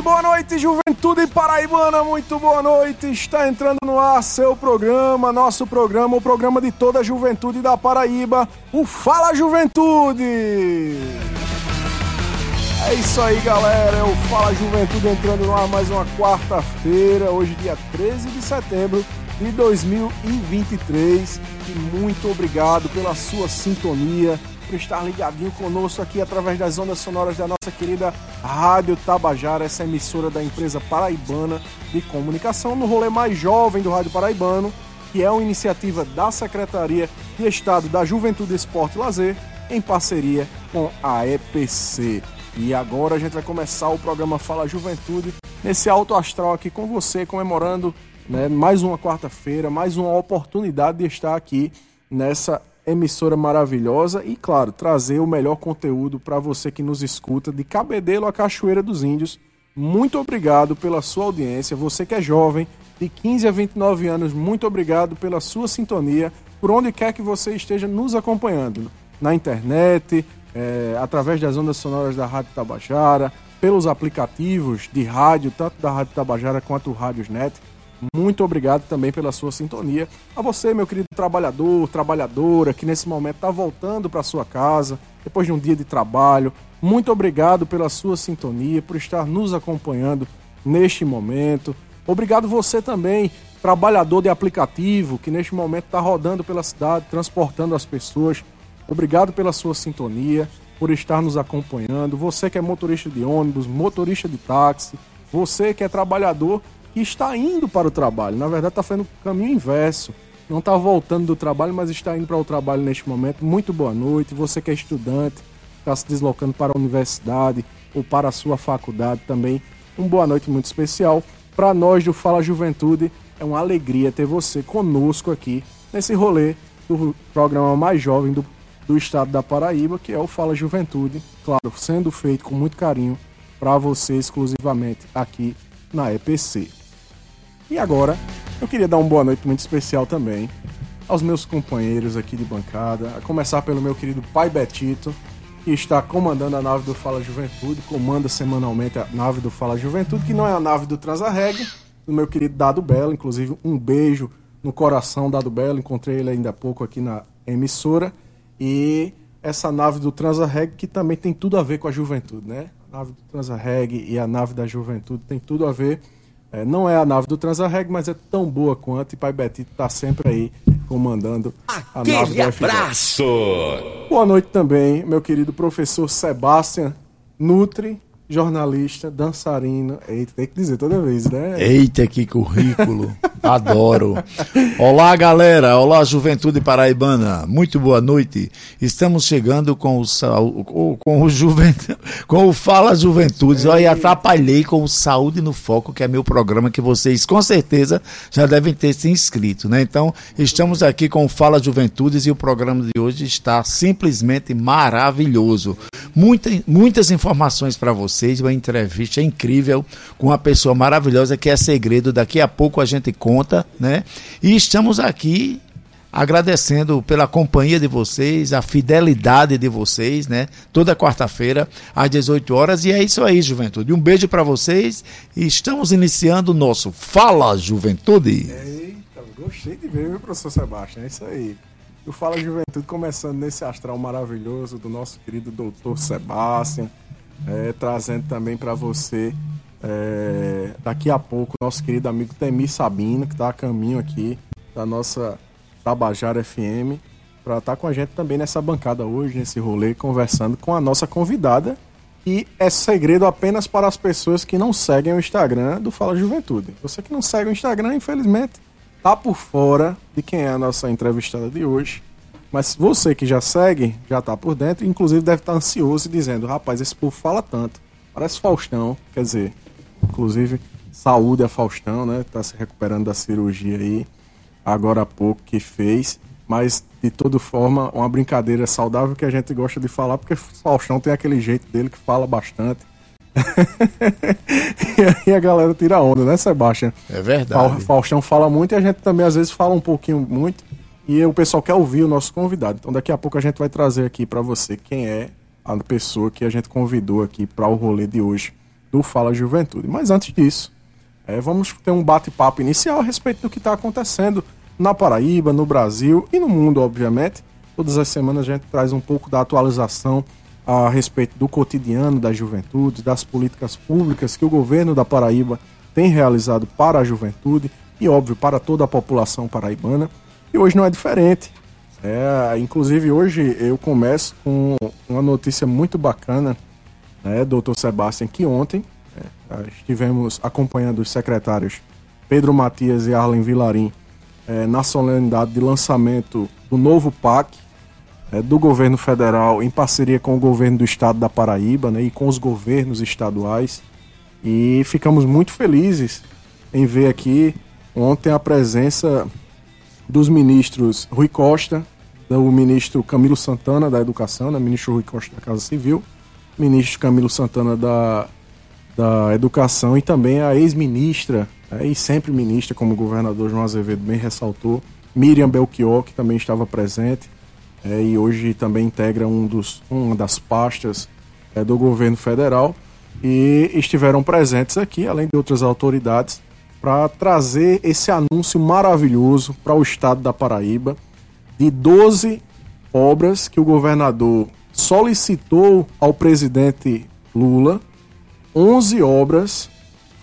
Boa noite, boa noite, juventude paraibana, muito boa noite. Está entrando no ar seu programa, nosso programa, o programa de toda a juventude da Paraíba, o Fala Juventude. É isso aí, galera, é o Fala Juventude entrando no ar mais uma quarta-feira, hoje dia 13 de setembro de 2023. E muito obrigado pela sua sintonia, por estar ligadinho conosco aqui através das ondas sonoras da nossa querida Rádio Tabajara, essa emissora da empresa paraibana de comunicação, no rolê mais jovem do Rádio Paraibano, que é uma iniciativa da Secretaria de Estado da Juventude, Esporte e Lazer, em parceria com a EPC. E agora a gente vai começar o programa Fala Juventude, nesse alto astral aqui com você, comemorando né, mais uma quarta-feira, mais uma oportunidade de estar aqui nessa emissora maravilhosa e, claro, trazer o melhor conteúdo para você que nos escuta de Cabedelo a Cachoeira dos Índios. Muito obrigado pela sua audiência. Você que é jovem, de 15 a 29 anos, muito obrigado pela sua sintonia, por onde quer que você esteja nos acompanhando. Na internet, é, através das ondas sonoras da Rádio Tabajara, pelos aplicativos de rádio, tanto da Rádio Tabajara quanto o Rádios Net. Muito obrigado também pela sua sintonia. A você, meu querido trabalhador, trabalhadora, que nesse momento está voltando para sua casa, depois de um dia de trabalho. Muito obrigado pela sua sintonia, por estar nos acompanhando neste momento. Obrigado você também, trabalhador de aplicativo, que neste momento está rodando pela cidade, transportando as pessoas. Obrigado pela sua sintonia, por estar nos acompanhando. Você que é motorista de ônibus, motorista de táxi, você que é trabalhador que está indo para o trabalho. Na verdade, está fazendo o caminho inverso. Não está voltando do trabalho, mas está indo para o trabalho neste momento. Muito boa noite. Você que é estudante, está se deslocando para a universidade ou para a sua faculdade também. Uma boa noite muito especial. Para nós do Fala Juventude, é uma alegria ter você conosco aqui nesse rolê do programa mais jovem do, do estado da Paraíba, que é o Fala Juventude. Claro, sendo feito com muito carinho para você exclusivamente aqui na EPC. E agora, eu queria dar uma boa noite muito especial também aos meus companheiros aqui de bancada, a começar pelo meu querido pai Betito, que está comandando a nave do Fala Juventude, comanda semanalmente a nave do Fala Juventude, que não é a nave do Transarreg, do meu querido Dado Belo, inclusive um beijo no coração Dado Belo, encontrei ele ainda há pouco aqui na emissora, e essa nave do Transarreg que também tem tudo a ver com a juventude, né? A nave do Transarreg e a nave da juventude tem tudo a ver é, não é a nave do Transarreg, mas é tão boa quanto. E Pai Betito está sempre aí comandando Aquele a nave do abraço! Boa noite também, meu querido professor Sebastian Nutri, jornalista, dançarino. Eita, tem que dizer toda vez, né? Eita, que currículo. Adoro. Olá, galera. Olá, Juventude Paraibana. Muito boa noite. Estamos chegando com o com o Juventude, com o Fala Juventudes. Olha, atrapalhei com o Saúde no Foco, que é meu programa que vocês com certeza já devem ter se inscrito, né? Então, estamos aqui com o Fala Juventudes e o programa de hoje está simplesmente maravilhoso. Muita, muitas informações para vocês, uma entrevista incrível com uma pessoa maravilhosa que é segredo. Daqui a pouco a gente conta, né? E estamos aqui agradecendo pela companhia de vocês, a fidelidade de vocês, né? Toda quarta-feira às 18 horas e é isso aí, juventude. Um beijo para vocês e estamos iniciando o nosso Fala Juventude. Eita, gostei de ver, viu, professor Sebastião? É isso aí o Fala Juventude começando nesse astral maravilhoso do nosso querido doutor Sebastião, é, trazendo também para você é, daqui a pouco nosso querido amigo Temi Sabino, que está a caminho aqui da nossa Tabajara FM, para estar tá com a gente também nessa bancada hoje, nesse rolê, conversando com a nossa convidada. E é segredo apenas para as pessoas que não seguem o Instagram do Fala Juventude. Você que não segue o Instagram, infelizmente, tá por fora de quem é a nossa entrevistada de hoje. Mas você que já segue, já tá por dentro, inclusive deve estar tá ansioso e dizendo: rapaz, esse povo fala tanto. Parece Faustão, quer dizer, inclusive, saúde a Faustão, né? Tá se recuperando da cirurgia aí, agora há pouco que fez. Mas, de toda forma, uma brincadeira saudável que a gente gosta de falar, porque Faustão tem aquele jeito dele que fala bastante. e aí a galera tira onda, né, Sebastião? É verdade. Faustão fala muito e a gente também às vezes fala um pouquinho muito. E o pessoal quer ouvir o nosso convidado. Então daqui a pouco a gente vai trazer aqui para você quem é a pessoa que a gente convidou aqui para o rolê de hoje do Fala Juventude. Mas antes disso, é, vamos ter um bate-papo inicial a respeito do que está acontecendo na Paraíba, no Brasil e no mundo, obviamente. Todas as semanas a gente traz um pouco da atualização a respeito do cotidiano da juventude, das políticas públicas que o governo da Paraíba tem realizado para a juventude e, óbvio, para toda a população paraibana. E hoje não é diferente. É, inclusive, hoje eu começo com uma notícia muito bacana, né, doutor Sebastião, que ontem é, estivemos acompanhando os secretários Pedro Matias e Arlen Vilarim é, na solenidade de lançamento do novo PAC é, do governo federal em parceria com o governo do estado da Paraíba né, e com os governos estaduais. E ficamos muito felizes em ver aqui ontem a presença dos ministros Rui Costa, do ministro Camilo Santana da Educação, né, ministro Rui Costa da Casa Civil, ministro Camilo Santana da, da Educação e também a ex-ministra, né, e sempre ministra, como o governador João Azevedo bem ressaltou, Miriam Belchior, que também estava presente é, e hoje também integra um dos, uma das pastas é, do governo federal e estiveram presentes aqui, além de outras autoridades, para trazer esse anúncio maravilhoso para o estado da Paraíba de 12 obras que o governador solicitou ao presidente Lula. 11 obras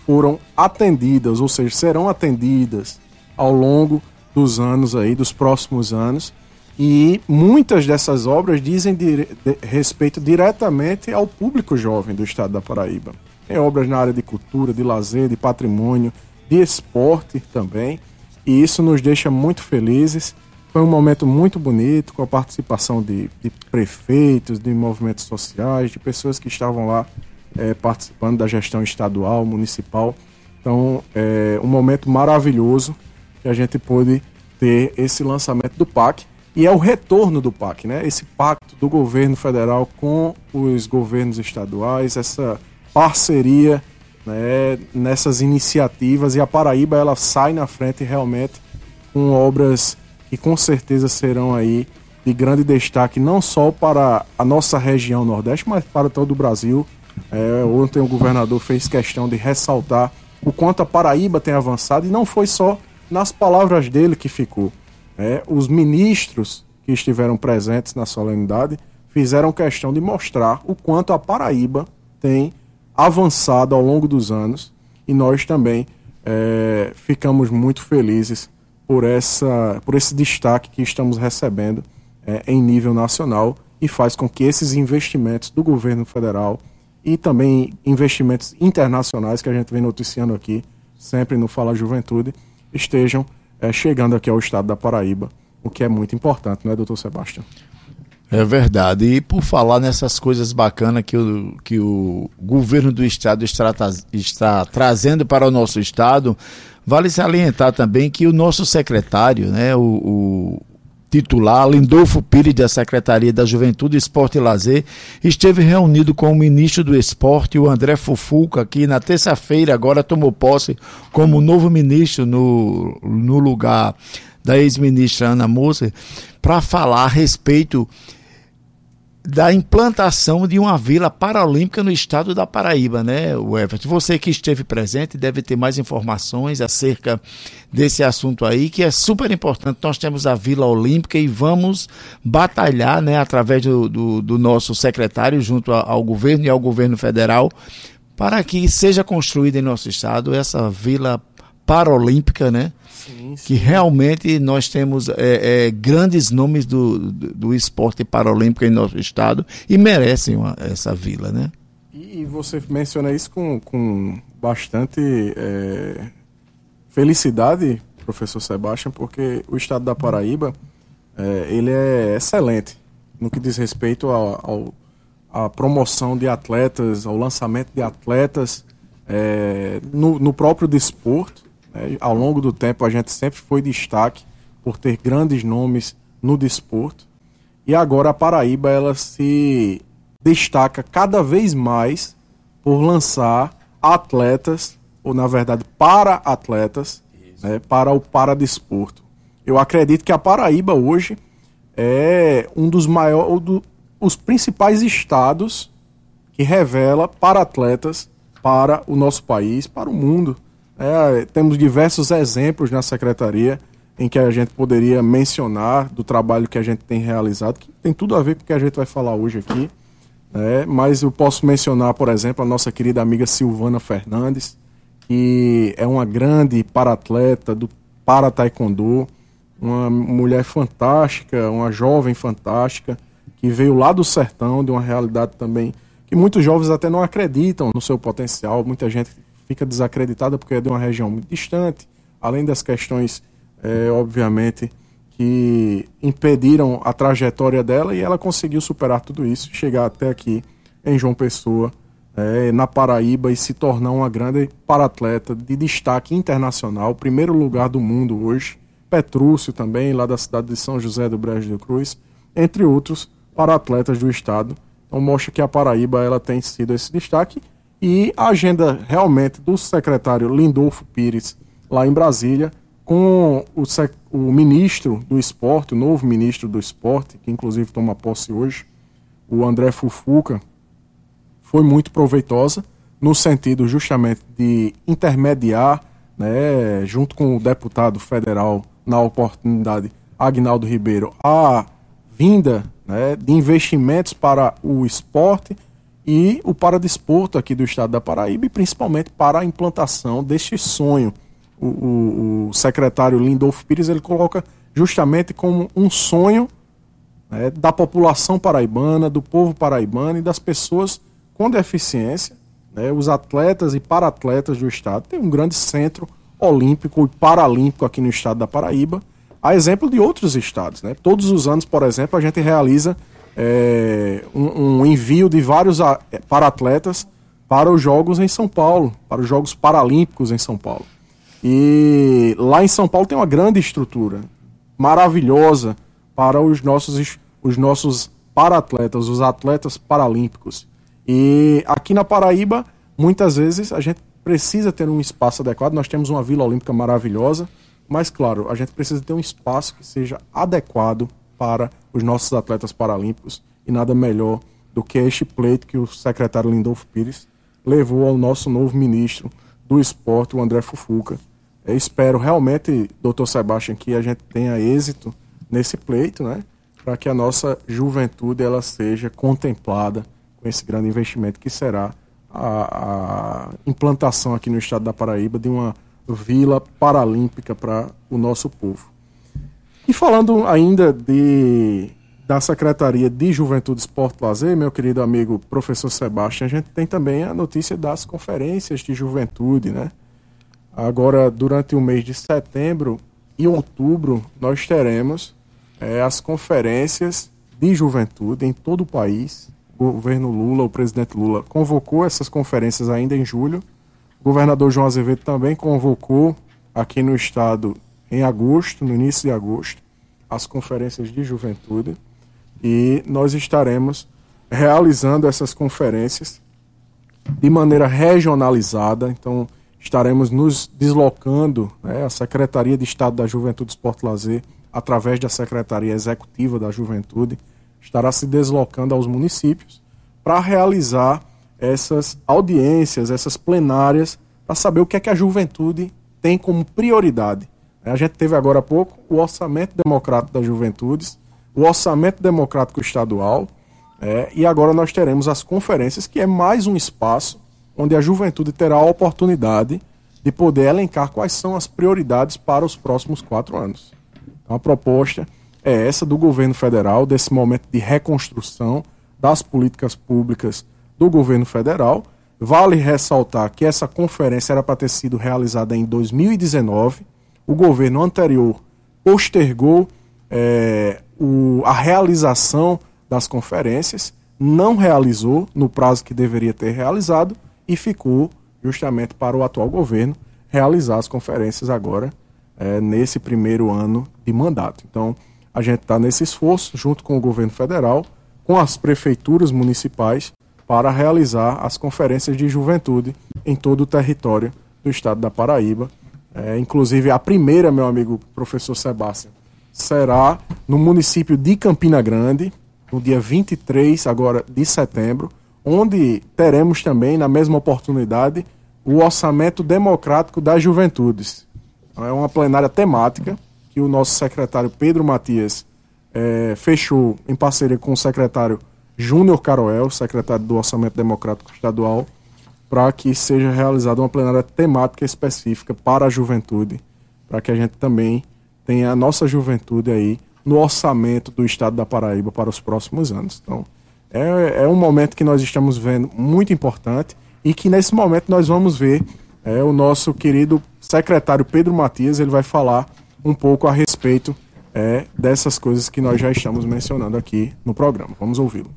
foram atendidas, ou seja, serão atendidas ao longo dos anos aí, dos próximos anos. E muitas dessas obras dizem de, respeito diretamente ao público jovem do estado da Paraíba. Tem obras na área de cultura, de lazer, de patrimônio, de esporte também. E isso nos deixa muito felizes. Foi um momento muito bonito, com a participação de, de prefeitos, de movimentos sociais, de pessoas que estavam lá é, participando da gestão estadual, municipal. Então, é um momento maravilhoso que a gente pôde ter esse lançamento do PAC. E é o retorno do PAC, né? Esse pacto do governo federal com os governos estaduais, essa parceria né, nessas iniciativas e a Paraíba ela sai na frente realmente com obras que com certeza serão aí de grande destaque não só para a nossa região Nordeste, mas para todo o Brasil. É, ontem o governador fez questão de ressaltar o quanto a Paraíba tem avançado e não foi só nas palavras dele que ficou. É, os ministros que estiveram presentes na solenidade fizeram questão de mostrar o quanto a Paraíba tem avançado ao longo dos anos e nós também é, ficamos muito felizes por, essa, por esse destaque que estamos recebendo é, em nível nacional e faz com que esses investimentos do governo federal e também investimentos internacionais que a gente vem noticiando aqui, sempre no Fala Juventude, estejam é, chegando aqui ao estado da Paraíba, o que é muito importante, não é, doutor Sebastião? É verdade. E por falar nessas coisas bacanas que o, que o governo do estado está, está trazendo para o nosso estado, vale salientar também que o nosso secretário, né, o, o titular, Lindolfo Pires, da Secretaria da Juventude, Esporte e Lazer, esteve reunido com o ministro do Esporte, o André Fufuca, que na terça-feira agora tomou posse como novo ministro no, no lugar da ex-ministra Ana Moser, para falar a respeito da implantação de uma vila paralímpica no estado da Paraíba, né, Everton? Você que esteve presente deve ter mais informações acerca desse assunto aí, que é super importante. Nós temos a Vila Olímpica e vamos batalhar, né, através do, do, do nosso secretário, junto ao governo e ao governo federal, para que seja construída em nosso estado essa Vila Paralímpica, né? Sim, sim. que realmente nós temos é, é, grandes nomes do, do, do, esporte paralímpico em nosso estado e merecem uma, essa vila, né? E você menciona isso com, com bastante é, felicidade, professor Sebastião, porque o estado da Paraíba é, ele é excelente no que diz respeito ao, ao, à promoção de atletas, ao lançamento de atletas é, no, no próprio desporto é, ao longo do tempo, a gente sempre foi destaque por ter grandes nomes no desporto. E agora a Paraíba ela se destaca cada vez mais por lançar atletas, ou na verdade para atletas, né, para o paradesporto. Eu acredito que a Paraíba hoje é um dos maiores, do, os principais estados que revela para atletas para o nosso país, para o mundo. É, temos diversos exemplos na secretaria em que a gente poderia mencionar do trabalho que a gente tem realizado, que tem tudo a ver com o que a gente vai falar hoje aqui. Né? Mas eu posso mencionar, por exemplo, a nossa querida amiga Silvana Fernandes, que é uma grande para-atleta do para taekwondo, uma mulher fantástica, uma jovem fantástica, que veio lá do sertão, de uma realidade também que muitos jovens até não acreditam no seu potencial, muita gente fica desacreditada porque é de uma região muito distante, além das questões, é, obviamente, que impediram a trajetória dela e ela conseguiu superar tudo isso, chegar até aqui em João Pessoa, é, na Paraíba e se tornar uma grande paratleta de destaque internacional, primeiro lugar do mundo hoje. Petrúcio também, lá da cidade de São José do Brejo de Cruz, entre outros para atletas do estado. Então mostra que a Paraíba ela tem sido esse destaque e a agenda realmente do secretário Lindolfo Pires lá em Brasília com o, o ministro do esporte, o novo ministro do esporte, que inclusive toma posse hoje, o André Fufuca, foi muito proveitosa no sentido justamente de intermediar, né, junto com o deputado federal na oportunidade Agnaldo Ribeiro, a vinda né, de investimentos para o esporte e o paradesporto aqui do estado da Paraíba e principalmente para a implantação deste sonho. O, o, o secretário Lindolfo Pires ele coloca justamente como um sonho né, da população paraibana, do povo paraibano e das pessoas com deficiência, né, os atletas e para-atletas do estado. Tem um grande centro olímpico e paralímpico aqui no estado da Paraíba a exemplo de outros estados. Né? Todos os anos, por exemplo, a gente realiza é, um, um, envio de vários para-atletas para os Jogos em São Paulo, para os Jogos Paralímpicos em São Paulo. E lá em São Paulo tem uma grande estrutura, maravilhosa, para os nossos, os nossos para-atletas, os atletas paralímpicos. E aqui na Paraíba, muitas vezes, a gente precisa ter um espaço adequado. Nós temos uma Vila Olímpica maravilhosa, mas, claro, a gente precisa ter um espaço que seja adequado para os nossos atletas paralímpicos e nada melhor do que este pleito que o secretário Lindolfo Pires levou ao nosso novo ministro do esporte, o André Fufuca. Eu espero realmente, doutor Sebastião, que a gente tenha êxito nesse pleito, né? Para que a nossa juventude ela seja contemplada com esse grande investimento que será a, a implantação aqui no estado da Paraíba de uma vila paralímpica para o nosso povo. E falando ainda de da Secretaria de Juventude, Esporte e Lazer, meu querido amigo professor Sebastião, a gente tem também a notícia das conferências de juventude, né? Agora, durante o mês de setembro e outubro, nós teremos é, as conferências de juventude em todo o país. O governo Lula, o presidente Lula, convocou essas conferências ainda em julho o governador João Azevedo também convocou aqui no estado em agosto, no início de agosto, as conferências de juventude e nós estaremos realizando essas conferências de maneira regionalizada. Então, estaremos nos deslocando, né, a Secretaria de Estado da Juventude, Esporte Lazer, através da Secretaria Executiva da Juventude, estará se deslocando aos municípios para realizar essas audiências, essas plenárias, para saber o que é que a juventude tem como prioridade. A gente teve agora há pouco o Orçamento Democrático das Juventudes, o Orçamento Democrático Estadual, é, e agora nós teremos as conferências, que é mais um espaço onde a juventude terá a oportunidade de poder elencar quais são as prioridades para os próximos quatro anos. Então, a proposta é essa do governo federal, desse momento de reconstrução das políticas públicas do governo federal. Vale ressaltar que essa conferência era para ter sido realizada em 2019. O governo anterior postergou é, o, a realização das conferências, não realizou no prazo que deveria ter realizado e ficou justamente para o atual governo realizar as conferências agora é, nesse primeiro ano de mandato. Então, a gente está nesse esforço, junto com o governo federal, com as prefeituras municipais, para realizar as conferências de juventude em todo o território do estado da Paraíba. É, inclusive, a primeira, meu amigo professor Sebastião, será no município de Campina Grande, no dia 23 agora de setembro, onde teremos também, na mesma oportunidade, o orçamento democrático das juventudes. É uma plenária temática que o nosso secretário Pedro Matias é, fechou em parceria com o secretário Júnior Caroel, secretário do Orçamento Democrático Estadual, para que seja realizada uma plenária temática específica para a juventude, para que a gente também tenha a nossa juventude aí no orçamento do Estado da Paraíba para os próximos anos. Então, é, é um momento que nós estamos vendo muito importante e que nesse momento nós vamos ver é, o nosso querido secretário Pedro Matias, ele vai falar um pouco a respeito é, dessas coisas que nós já estamos mencionando aqui no programa. Vamos ouvi-lo.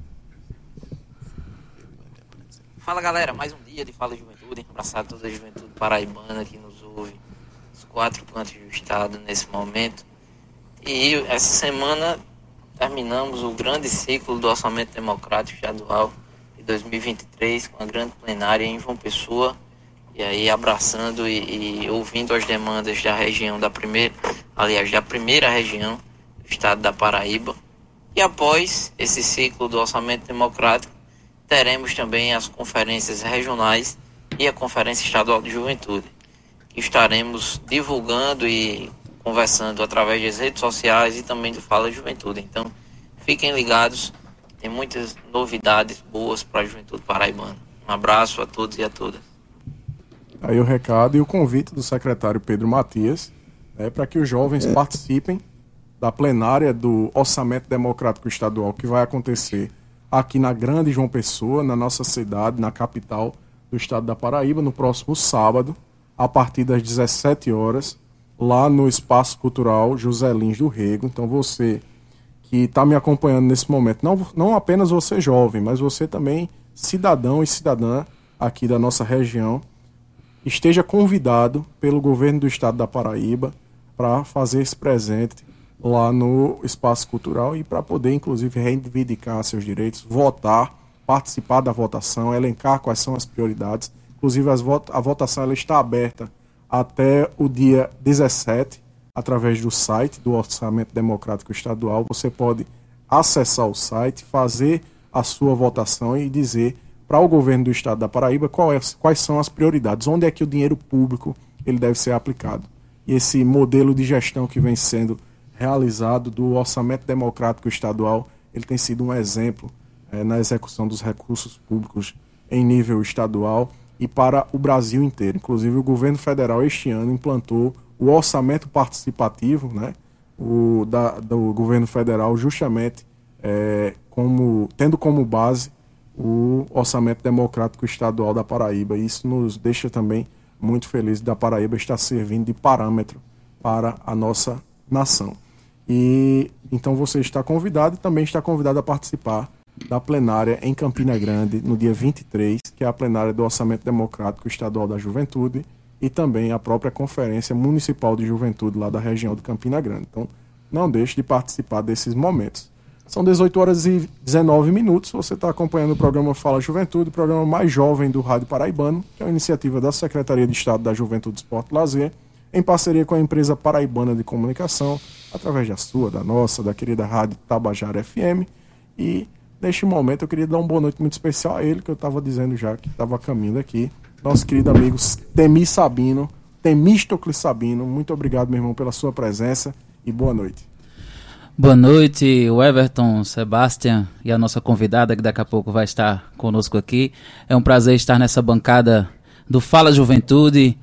Fala galera, mais um dia de Fala Juventude, abraçar toda a juventude paraibana que nos ouve, os quatro cantos do estado nesse momento. E essa semana terminamos o grande ciclo do Orçamento Democrático Estadual de 2023 com a grande plenária em João Pessoa e aí abraçando e, e ouvindo as demandas da região da primeira, aliás, da primeira região do estado da Paraíba. E após esse ciclo do Orçamento Democrático, teremos também as conferências regionais e a Conferência Estadual de Juventude, estaremos divulgando e conversando através das redes sociais e também do Fala Juventude. Então, fiquem ligados, tem muitas novidades boas para a juventude paraibana. Um abraço a todos e a todas. Aí o recado e o convite do secretário Pedro Matias é para que os jovens participem da plenária do Orçamento Democrático Estadual que vai acontecer aqui na Grande João Pessoa, na nossa cidade, na capital do estado da Paraíba, no próximo sábado, a partir das 17 horas, lá no Espaço Cultural José Lins do Rego. Então você que está me acompanhando nesse momento, não, não apenas você jovem, mas você também cidadão e cidadã aqui da nossa região, esteja convidado pelo governo do estado da Paraíba para fazer esse presente lá no espaço cultural e para poder, inclusive, reivindicar seus direitos, votar, participar da votação, elencar quais são as prioridades. Inclusive, as vot a votação ela está aberta até o dia 17, através do site do Orçamento Democrático Estadual. Você pode acessar o site, fazer a sua votação e dizer para o governo do estado da Paraíba é, quais são as prioridades, onde é que o dinheiro público ele deve ser aplicado. E esse modelo de gestão que vem sendo realizado do orçamento democrático estadual, ele tem sido um exemplo é, na execução dos recursos públicos em nível estadual e para o Brasil inteiro. Inclusive, o governo federal este ano implantou o orçamento participativo, né, o, da, do governo federal, justamente é, como, tendo como base o orçamento democrático estadual da Paraíba. Isso nos deixa também muito felizes da Paraíba estar servindo de parâmetro para a nossa nação. E então você está convidado e também está convidado a participar da plenária em Campina Grande no dia 23, que é a plenária do Orçamento Democrático Estadual da Juventude e também a própria Conferência Municipal de Juventude lá da região de Campina Grande. Então, não deixe de participar desses momentos. São 18 horas e 19 minutos. Você está acompanhando o programa Fala Juventude, o programa mais jovem do Rádio Paraibano, que é uma iniciativa da Secretaria de Estado da Juventude, Esporte e Lazer em parceria com a empresa paraibana de comunicação, através da sua, da nossa, da querida rádio Tabajara FM. E neste momento eu queria dar uma boa noite muito especial a ele, que eu estava dizendo já que estava caminhando aqui, nosso querido amigo Temi Sabino, Temístocles Sabino. Muito obrigado, meu irmão, pela sua presença e boa noite. Boa noite, Everton, Sebastian e a nossa convidada que daqui a pouco vai estar conosco aqui. É um prazer estar nessa bancada do Fala Juventude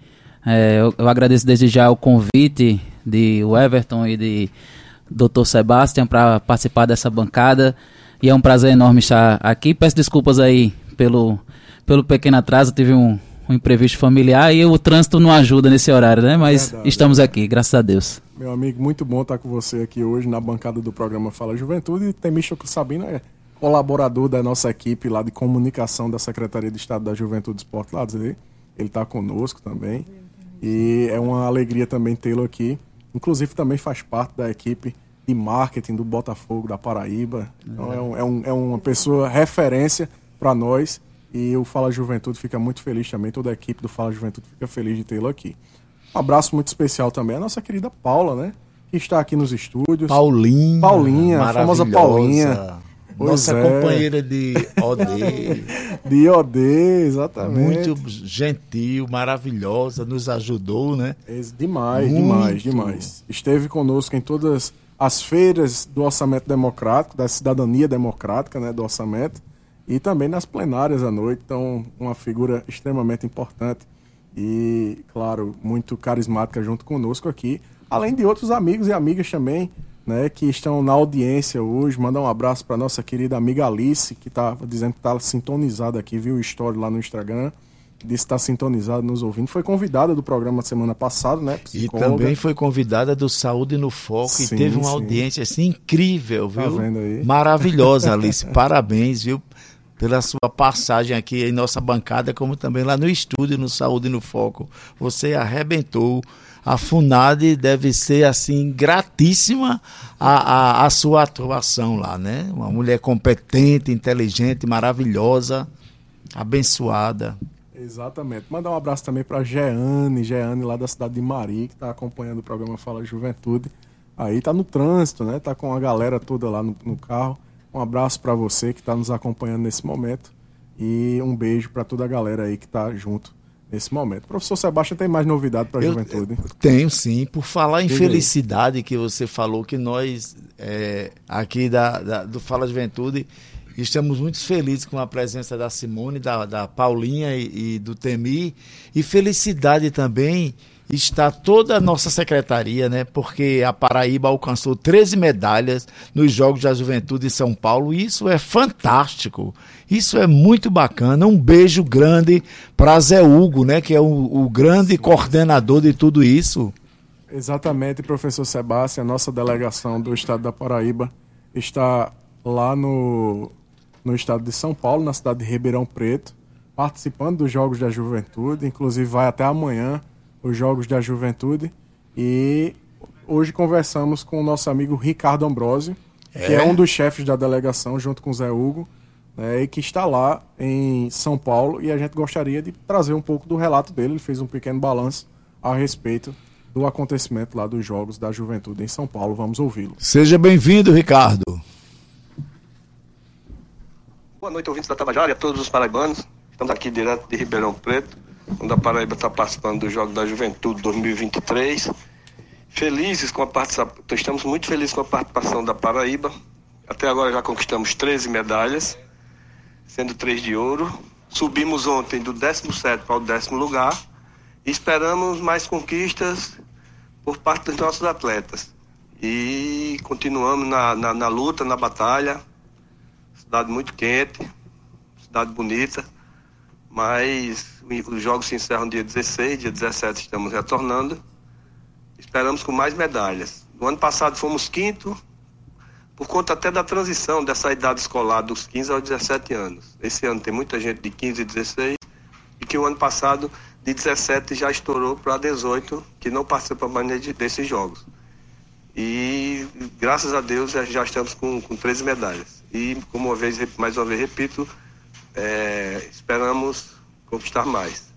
é, eu, eu, agradeço desde já o convite de Everton e de Dr. Sebastian para participar dessa bancada. E é um prazer enorme estar aqui. Peço desculpas aí pelo, pelo pequeno atraso, tive um, um imprevisto familiar e o trânsito não ajuda nesse horário, né? Mas Verdade, estamos aqui, graças a Deus. Meu amigo, muito bom estar com você aqui hoje na bancada do programa Fala Juventude. E Temístico Sabino é colaborador da nossa equipe lá de comunicação da Secretaria de Estado da Juventude e Esporte lá. Ele está conosco também. E é uma alegria também tê-lo aqui. Inclusive também faz parte da equipe de marketing do Botafogo da Paraíba. Então é, um, é, um, é uma pessoa referência para nós. E o Fala Juventude fica muito feliz também. Toda a equipe do Fala Juventude fica feliz de tê-lo aqui. Um abraço muito especial também à nossa querida Paula, né? Que está aqui nos estúdios. Paulinha. Paulinha, a famosa Paulinha. Pois Nossa é. companheira de OD. de OD, exatamente. Muito gentil, maravilhosa, nos ajudou, né? Demais, Muito. demais, demais. Esteve conosco em todas as feiras do orçamento democrático, da cidadania democrática, né, do orçamento, e também nas plenárias à noite. Então, uma figura extremamente importante e, claro, muito carismática junto conosco aqui, além de outros amigos e amigas também, né, que estão na audiência hoje. Mandar um abraço para nossa querida amiga Alice, que está dizendo que está sintonizada aqui, viu o story lá no Instagram. Disse que está sintonizada nos ouvindo. Foi convidada do programa semana passada, né? Psicóloga. E também foi convidada do Saúde no Foco sim, e teve uma sim. audiência assim incrível, tá viu? Tá vendo aí? Maravilhosa, Alice. Parabéns, viu? Pela sua passagem aqui em nossa bancada, como também lá no estúdio, no Saúde no Foco. Você arrebentou a FUNAD deve ser assim gratíssima a, a, a, sua atuação lá, né? Uma mulher competente, inteligente, maravilhosa, abençoada. Exatamente. Mandar um abraço também para Jeane, Jeane lá da cidade de Mari, que está acompanhando o programa Fala Juventude. Aí tá no trânsito, né? Tá com a galera toda lá no, no carro. Um abraço para você que está nos acompanhando nesse momento e um beijo para toda a galera aí que está junto nesse momento. Professor Sebastião tem mais novidade para a juventude? Tenho sim. Por falar em felicidade que você falou que nós é, aqui da, da, do Fala Juventude estamos muito felizes com a presença da Simone, da, da Paulinha e, e do Temi e felicidade também está toda a nossa secretaria, né? Porque a Paraíba alcançou 13 medalhas nos Jogos da Juventude em São Paulo e isso é fantástico. Isso é muito bacana. Um beijo grande para Zé Hugo, né? Que é o, o grande coordenador de tudo isso. Exatamente, professor Sebastião. A nossa delegação do estado da Paraíba está lá no, no estado de São Paulo, na cidade de Ribeirão Preto, participando dos Jogos da Juventude. Inclusive, vai até amanhã os Jogos da Juventude. E hoje conversamos com o nosso amigo Ricardo Ambrosio, é? que é um dos chefes da delegação, junto com o Zé Hugo, né, e que está lá em São Paulo. E a gente gostaria de trazer um pouco do relato dele. Ele fez um pequeno balanço a respeito do acontecimento lá dos Jogos da Juventude em São Paulo. Vamos ouvi-lo. Seja bem-vindo, Ricardo. Boa noite, ouvintes da Tabajara e a todos os paraibanos. Estamos aqui direto de Ribeirão Preto onde a Paraíba está participando do Jogo da Juventude 2023. Felizes com a participação, estamos muito felizes com a participação da Paraíba. Até agora já conquistamos 13 medalhas, sendo 3 de ouro. Subimos ontem do 17 para o décimo lugar e esperamos mais conquistas por parte dos nossos atletas. E continuamos na, na, na luta, na batalha. Cidade muito quente, cidade bonita mas os jogos se encerram dia 16, dia 17 estamos retornando. Esperamos com mais medalhas. No ano passado fomos quinto, por conta até da transição dessa idade escolar dos 15 aos 17 anos. Esse ano tem muita gente de 15 e 16 e que o ano passado de 17 já estourou para 18 que não participam mais desses jogos. E graças a Deus já, já estamos com, com 13 medalhas. E como uma vez, mais uma vez repito, é, esperamos conquistar mais.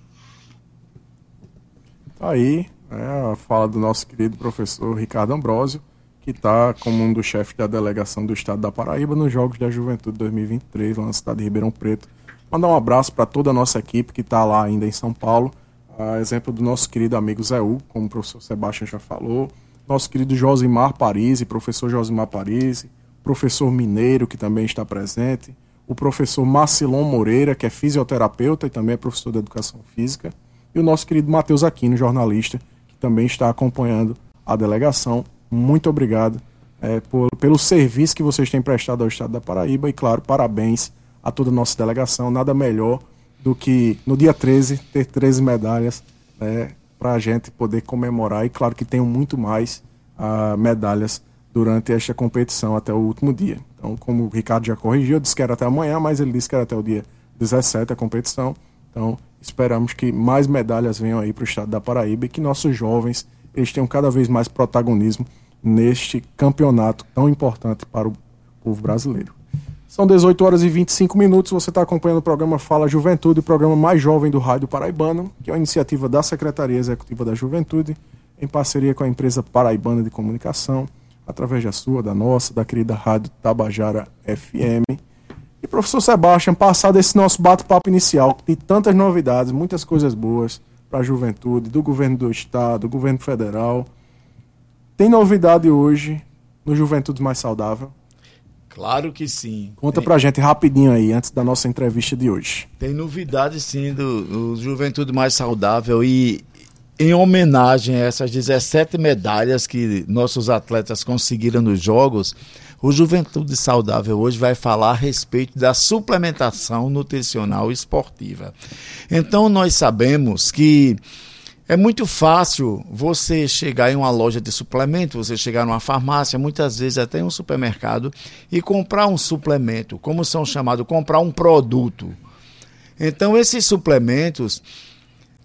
Tá aí é, a fala do nosso querido professor Ricardo Ambrosio, que está como um dos chefes da delegação do estado da Paraíba nos Jogos da Juventude 2023, lá na cidade de Ribeirão Preto. Mandar um abraço para toda a nossa equipe que está lá ainda em São Paulo. A exemplo do nosso querido amigo Zé como o professor Sebastião já falou. Nosso querido Josimar Parisi, professor Josimar Parisi. Professor Mineiro, que também está presente o professor Marcilon Moreira, que é fisioterapeuta e também é professor de educação física, e o nosso querido Matheus Aquino, jornalista, que também está acompanhando a delegação. Muito obrigado é, por, pelo serviço que vocês têm prestado ao Estado da Paraíba e, claro, parabéns a toda a nossa delegação. Nada melhor do que no dia 13 ter 13 medalhas né, para a gente poder comemorar. E, claro, que tenham muito mais uh, medalhas durante esta competição até o último dia. Então, como o Ricardo já corrigiu, eu disse que era até amanhã, mas ele disse que era até o dia 17 a competição. Então, esperamos que mais medalhas venham aí para o estado da Paraíba e que nossos jovens eles tenham cada vez mais protagonismo neste campeonato tão importante para o povo brasileiro. São 18 horas e 25 minutos. Você está acompanhando o programa Fala Juventude, o programa mais jovem do Rádio Paraibano, que é uma iniciativa da Secretaria Executiva da Juventude, em parceria com a empresa Paraibana de Comunicação através da sua, da nossa, da querida Rádio Tabajara FM. E professor Sebastião, passado esse nosso bate-papo inicial, que tem tantas novidades, muitas coisas boas para a juventude, do governo do estado, do governo federal. Tem novidade hoje no Juventude Mais Saudável? Claro que sim. Conta tem... pra gente rapidinho aí, antes da nossa entrevista de hoje. Tem novidade sim do, do Juventude Mais Saudável e em homenagem a essas 17 medalhas que nossos atletas conseguiram nos Jogos, o Juventude Saudável hoje vai falar a respeito da suplementação nutricional esportiva. Então, nós sabemos que é muito fácil você chegar em uma loja de suplemento, você chegar numa farmácia, muitas vezes até em um supermercado, e comprar um suplemento, como são chamados, comprar um produto. Então, esses suplementos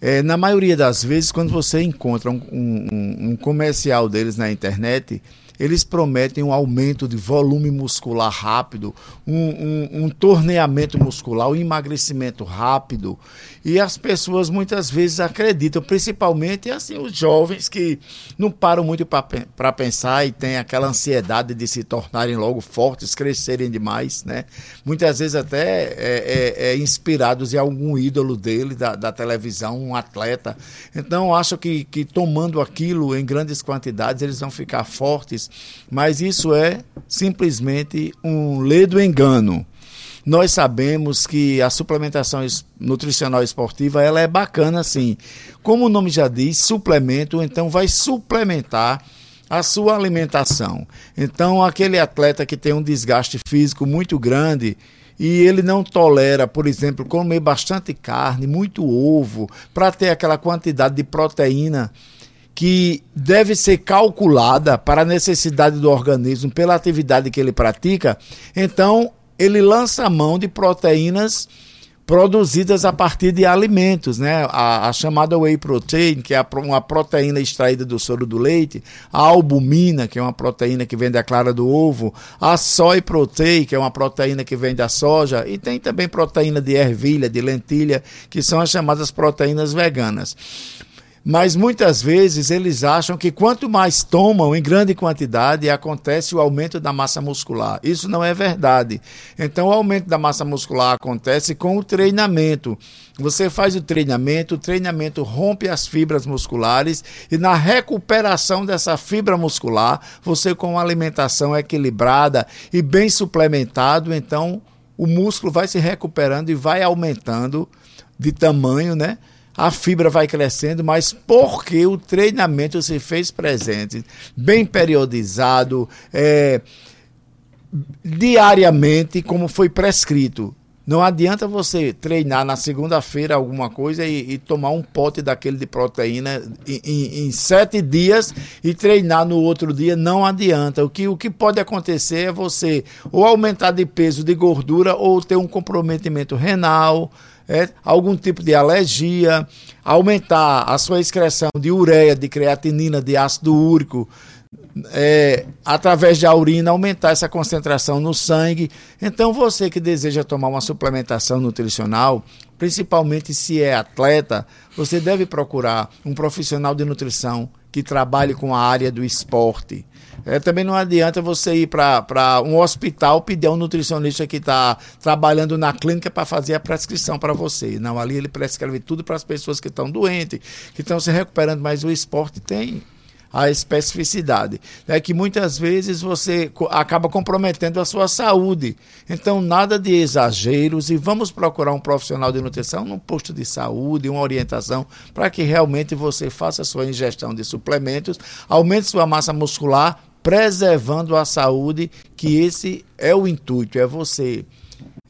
é, na maioria das vezes, quando você encontra um, um, um comercial deles na internet, eles prometem um aumento de volume muscular rápido, um, um, um, torneamento muscular, um emagrecimento rápido. E as pessoas muitas vezes acreditam, principalmente assim, os jovens que não param muito para pensar e têm aquela ansiedade de se tornarem logo fortes, crescerem demais, né? Muitas vezes até é, é, é inspirados em algum ídolo dele, da, da televisão, um atleta. Então, acho que, que tomando aquilo em grandes quantidades, eles vão ficar fortes mas isso é simplesmente um ledo engano. Nós sabemos que a suplementação nutricional esportiva ela é bacana sim. Como o nome já diz, suplemento, então vai suplementar a sua alimentação. Então, aquele atleta que tem um desgaste físico muito grande, e ele não tolera, por exemplo, comer bastante carne, muito ovo, para ter aquela quantidade de proteína que deve ser calculada para a necessidade do organismo pela atividade que ele pratica, então ele lança a mão de proteínas produzidas a partir de alimentos, né? A, a, chamada whey protein, que é uma proteína extraída do soro do leite, a albumina, que é uma proteína que vem da clara do ovo, a soy protein, que é uma proteína que vem da soja, e tem também proteína de ervilha, de lentilha, que são as chamadas proteínas veganas mas muitas vezes eles acham que quanto mais tomam em grande quantidade, acontece o aumento da massa muscular. Isso não é verdade. Então, o aumento da massa muscular acontece com o treinamento. Você faz o treinamento, o treinamento rompe as fibras musculares e na recuperação dessa fibra muscular, você com uma alimentação equilibrada e bem suplementado, então o músculo vai se recuperando e vai aumentando de tamanho, né? A fibra vai crescendo, mas porque o treinamento se fez presente, bem periodizado, é, diariamente, como foi prescrito. Não adianta você treinar na segunda-feira alguma coisa e, e, tomar um pote daquele de proteína em, em, em, sete dias e treinar no outro dia. Não adianta. O que, o que pode acontecer é você ou aumentar de peso, de gordura, ou ter um comprometimento renal é, algum tipo de alergia, aumentar a sua excreção de ureia, de creatinina, de ácido úrico, é, através da urina, aumentar essa concentração no sangue. Então, você que deseja tomar uma suplementação nutricional, principalmente se é atleta, você deve procurar um profissional de nutrição que trabalhe com a área do esporte. É, também não adianta você ir para um hospital pedir a um nutricionista que está trabalhando na clínica para fazer a prescrição para você. Não, ali ele prescreve tudo para as pessoas que estão doentes, que estão se recuperando, mas o esporte tem a especificidade. É que muitas vezes você acaba comprometendo a sua saúde. Então, nada de exageros e vamos procurar um profissional de nutrição num posto de saúde, uma orientação, para que realmente você faça a sua ingestão de suplementos, aumente sua massa muscular, preservando a saúde, que esse é o intuito, é você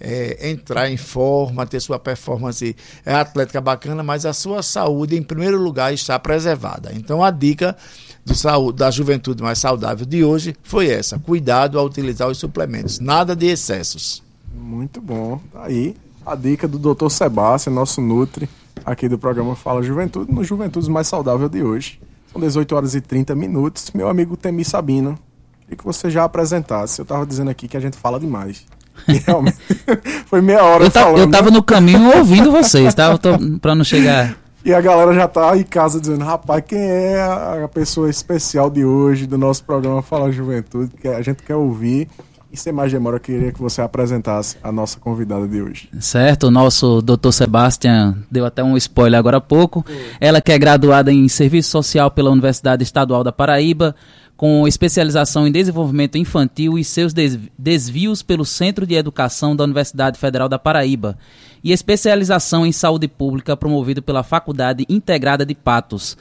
é, entrar em forma, ter sua performance é, atlética bacana, mas a sua saúde, em primeiro lugar, está preservada. Então, a dica do saúde, da juventude mais saudável de hoje foi essa: cuidado ao utilizar os suplementos, nada de excessos. Muito bom. Tá aí a dica do Dr. Sebastião, nosso Nutri, aqui do programa Fala Juventude, no Juventude Mais Saudável de hoje. São 18 horas e 30 minutos. Meu amigo Temi Sabino, queria que você já apresentasse. Eu estava dizendo aqui que a gente fala demais. E realmente foi meia hora eu falando. Eu estava no caminho ouvindo vocês, tá? Para não chegar E a galera já tá em casa dizendo, rapaz, quem é a pessoa especial de hoje do nosso programa Fala Juventude, que a gente quer ouvir. E sem mais demora, eu queria que você apresentasse a nossa convidada de hoje. Certo, o nosso doutor Sebastian deu até um spoiler agora há pouco. Ela que é graduada em Serviço Social pela Universidade Estadual da Paraíba, com especialização em desenvolvimento infantil e seus desvios pelo Centro de Educação da Universidade Federal da Paraíba, e especialização em saúde pública promovido pela Faculdade Integrada de Patos.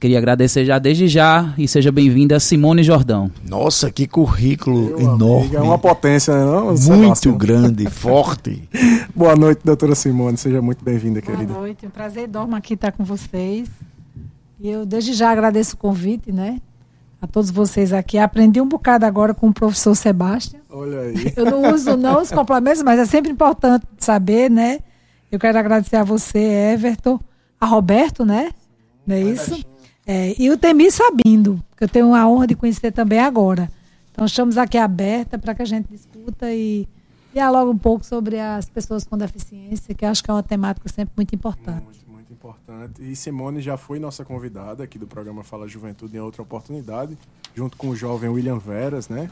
Queria agradecer já desde já e seja bem-vinda Simone Jordão. Nossa, que currículo Meu enorme. Amigo, é uma potência, não? Muito grande, forte. Boa noite, doutora Simone. Seja muito bem-vinda, querida. Boa noite, um prazer enorme aqui estar com vocês. E eu desde já agradeço o convite, né? A todos vocês aqui. Aprendi um bocado agora com o professor Sebastião. Olha aí. Eu não uso não os complementos, mas é sempre importante saber, né? Eu quero agradecer a você, Everton, a Roberto, né? Não é isso? É, e o Temi Sabindo, que eu tenho a honra de conhecer também agora. Então estamos aqui aberta para que a gente discuta e dialogue um pouco sobre as pessoas com deficiência, que acho que é uma temática sempre muito importante. Importante. E Simone já foi nossa convidada aqui do programa Fala Juventude em outra oportunidade, junto com o jovem William Veras, né?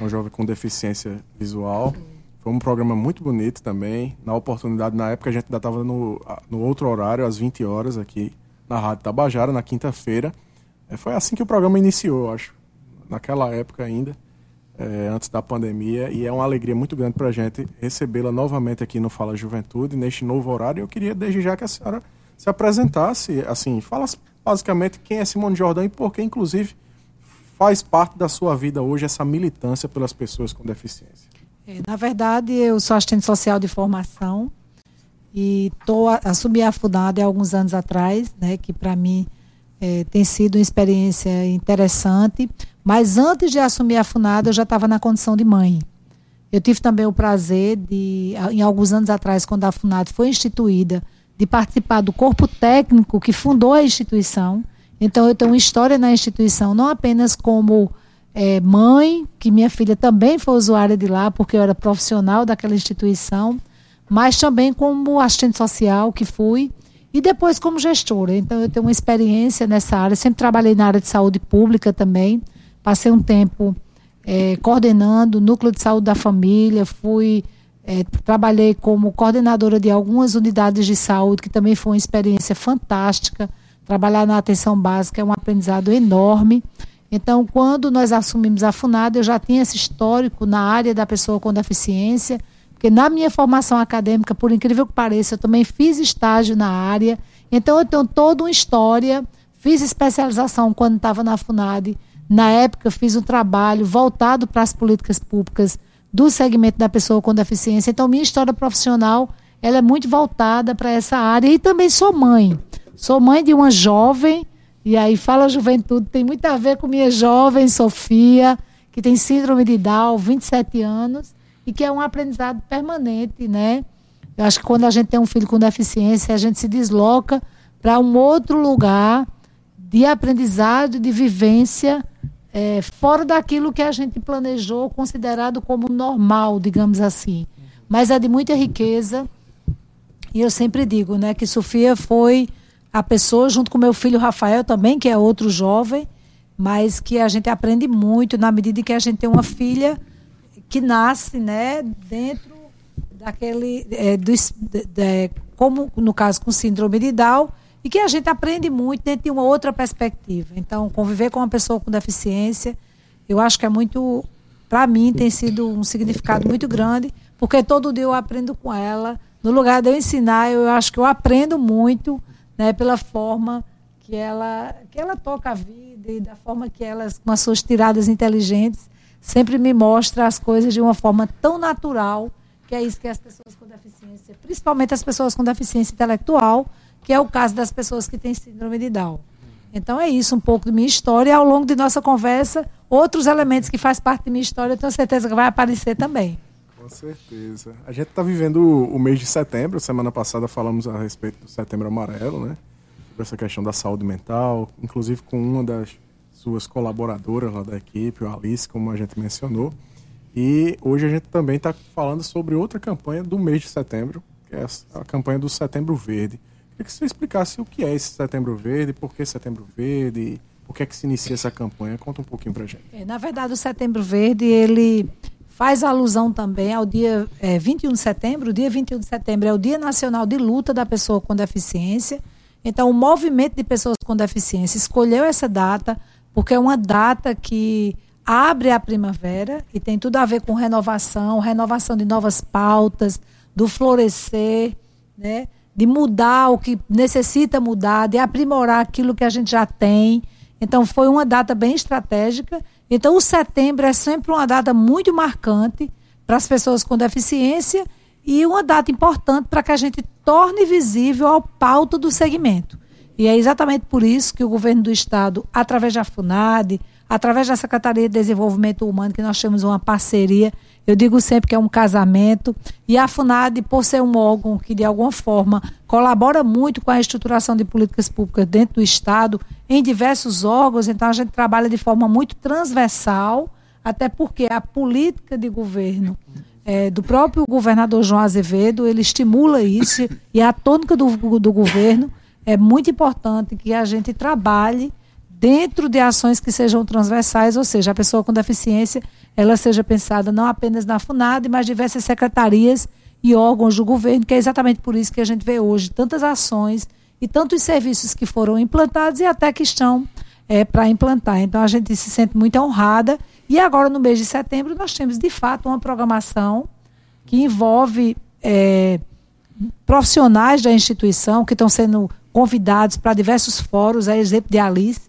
É um jovem com deficiência visual. Foi um programa muito bonito também. Na oportunidade, na época, a gente ainda estava no, no outro horário, às 20 horas, aqui na Rádio Tabajara, na quinta-feira. É, foi assim que o programa iniciou, acho. Naquela época ainda, é, antes da pandemia. E é uma alegria muito grande para a gente recebê-la novamente aqui no Fala Juventude, neste novo horário. Eu queria, desde já, que a senhora se apresentasse, assim, falasse basicamente quem é Simone Jordão e por que, inclusive, faz parte da sua vida hoje essa militância pelas pessoas com deficiência. É, na verdade, eu sou assistente social de formação e tô, assumi a FUNAD há alguns anos atrás, né, que para mim é, tem sido uma experiência interessante, mas antes de assumir a FUNAD, eu já estava na condição de mãe. Eu tive também o prazer de, em alguns anos atrás, quando a FUNAD foi instituída, de participar do corpo técnico que fundou a instituição. Então, eu tenho uma história na instituição, não apenas como é, mãe, que minha filha também foi usuária de lá, porque eu era profissional daquela instituição, mas também como assistente social, que fui, e depois como gestora. Então, eu tenho uma experiência nessa área, sempre trabalhei na área de saúde pública também, passei um tempo é, coordenando o núcleo de saúde da família, fui é, trabalhei como coordenadora de algumas unidades de saúde, que também foi uma experiência fantástica. Trabalhar na atenção básica é um aprendizado enorme. Então, quando nós assumimos a FUNAD, eu já tinha esse histórico na área da pessoa com deficiência, porque na minha formação acadêmica, por incrível que pareça, eu também fiz estágio na área. Então, eu tenho toda uma história. Fiz especialização quando estava na FUNAD. Na época, fiz um trabalho voltado para as políticas públicas do segmento da pessoa com deficiência. Então, minha história profissional ela é muito voltada para essa área. E também sou mãe. Sou mãe de uma jovem, e aí fala juventude, tem muito a ver com minha jovem Sofia, que tem síndrome de Down, 27 anos, e que é um aprendizado permanente, né? Eu acho que quando a gente tem um filho com deficiência, a gente se desloca para um outro lugar de aprendizado, de vivência é, fora daquilo que a gente planejou, considerado como normal, digamos assim. Mas é de muita riqueza. E eu sempre digo né, que Sofia foi a pessoa, junto com meu filho Rafael também, que é outro jovem, mas que a gente aprende muito na medida que a gente tem uma filha que nasce né, dentro daquele. É, do, de, de, como no caso com síndrome de Down e que a gente aprende muito dentro de uma outra perspectiva. Então, conviver com uma pessoa com deficiência, eu acho que é muito, para mim, tem sido um significado muito grande, porque todo dia eu aprendo com ela. No lugar de eu ensinar, eu acho que eu aprendo muito, né, pela forma que ela, que ela toca a vida e da forma que ela, com as suas tiradas inteligentes, sempre me mostra as coisas de uma forma tão natural, que é isso que as pessoas com deficiência, principalmente as pessoas com deficiência intelectual, que é o caso das pessoas que têm síndrome de Down. Então é isso, um pouco de minha história. E ao longo de nossa conversa, outros elementos que fazem parte de minha história, eu tenho certeza que vai aparecer também. Com certeza. A gente está vivendo o mês de setembro. Semana passada falamos a respeito do setembro amarelo, né? Sobre essa questão da saúde mental, inclusive com uma das suas colaboradoras lá da equipe, o Alice, como a gente mencionou. E hoje a gente também está falando sobre outra campanha do mês de setembro, que é a campanha do Setembro Verde Queria que você explicasse o que é esse Setembro Verde, por que Setembro Verde, por que é que se inicia essa campanha. Conta um pouquinho pra gente. É, na verdade, o Setembro Verde, ele faz alusão também ao dia é, 21 de setembro. O dia 21 de setembro é o Dia Nacional de Luta da Pessoa com Deficiência. Então, o movimento de pessoas com deficiência escolheu essa data porque é uma data que abre a primavera e tem tudo a ver com renovação, renovação de novas pautas, do florescer, né? De mudar o que necessita mudar, de aprimorar aquilo que a gente já tem. Então, foi uma data bem estratégica. Então, o setembro é sempre uma data muito marcante para as pessoas com deficiência e uma data importante para que a gente torne visível a pauta do segmento. E é exatamente por isso que o governo do Estado, através da FUNAD, através da Secretaria de Desenvolvimento Humano, que nós temos uma parceria eu digo sempre que é um casamento. E a FUNAD, por ser um órgão que, de alguma forma, colabora muito com a estruturação de políticas públicas dentro do Estado, em diversos órgãos, então a gente trabalha de forma muito transversal, até porque a política de governo é, do próprio governador João Azevedo, ele estimula isso, e a tônica do, do governo é muito importante que a gente trabalhe dentro de ações que sejam transversais, ou seja, a pessoa com deficiência ela seja pensada não apenas na FUNAD, mas diversas secretarias e órgãos do governo, que é exatamente por isso que a gente vê hoje tantas ações e tantos serviços que foram implantados e até que estão é, para implantar. Então a gente se sente muito honrada. E agora, no mês de setembro, nós temos de fato uma programação que envolve é, profissionais da instituição que estão sendo convidados para diversos fóruns, a exemplo de Alice,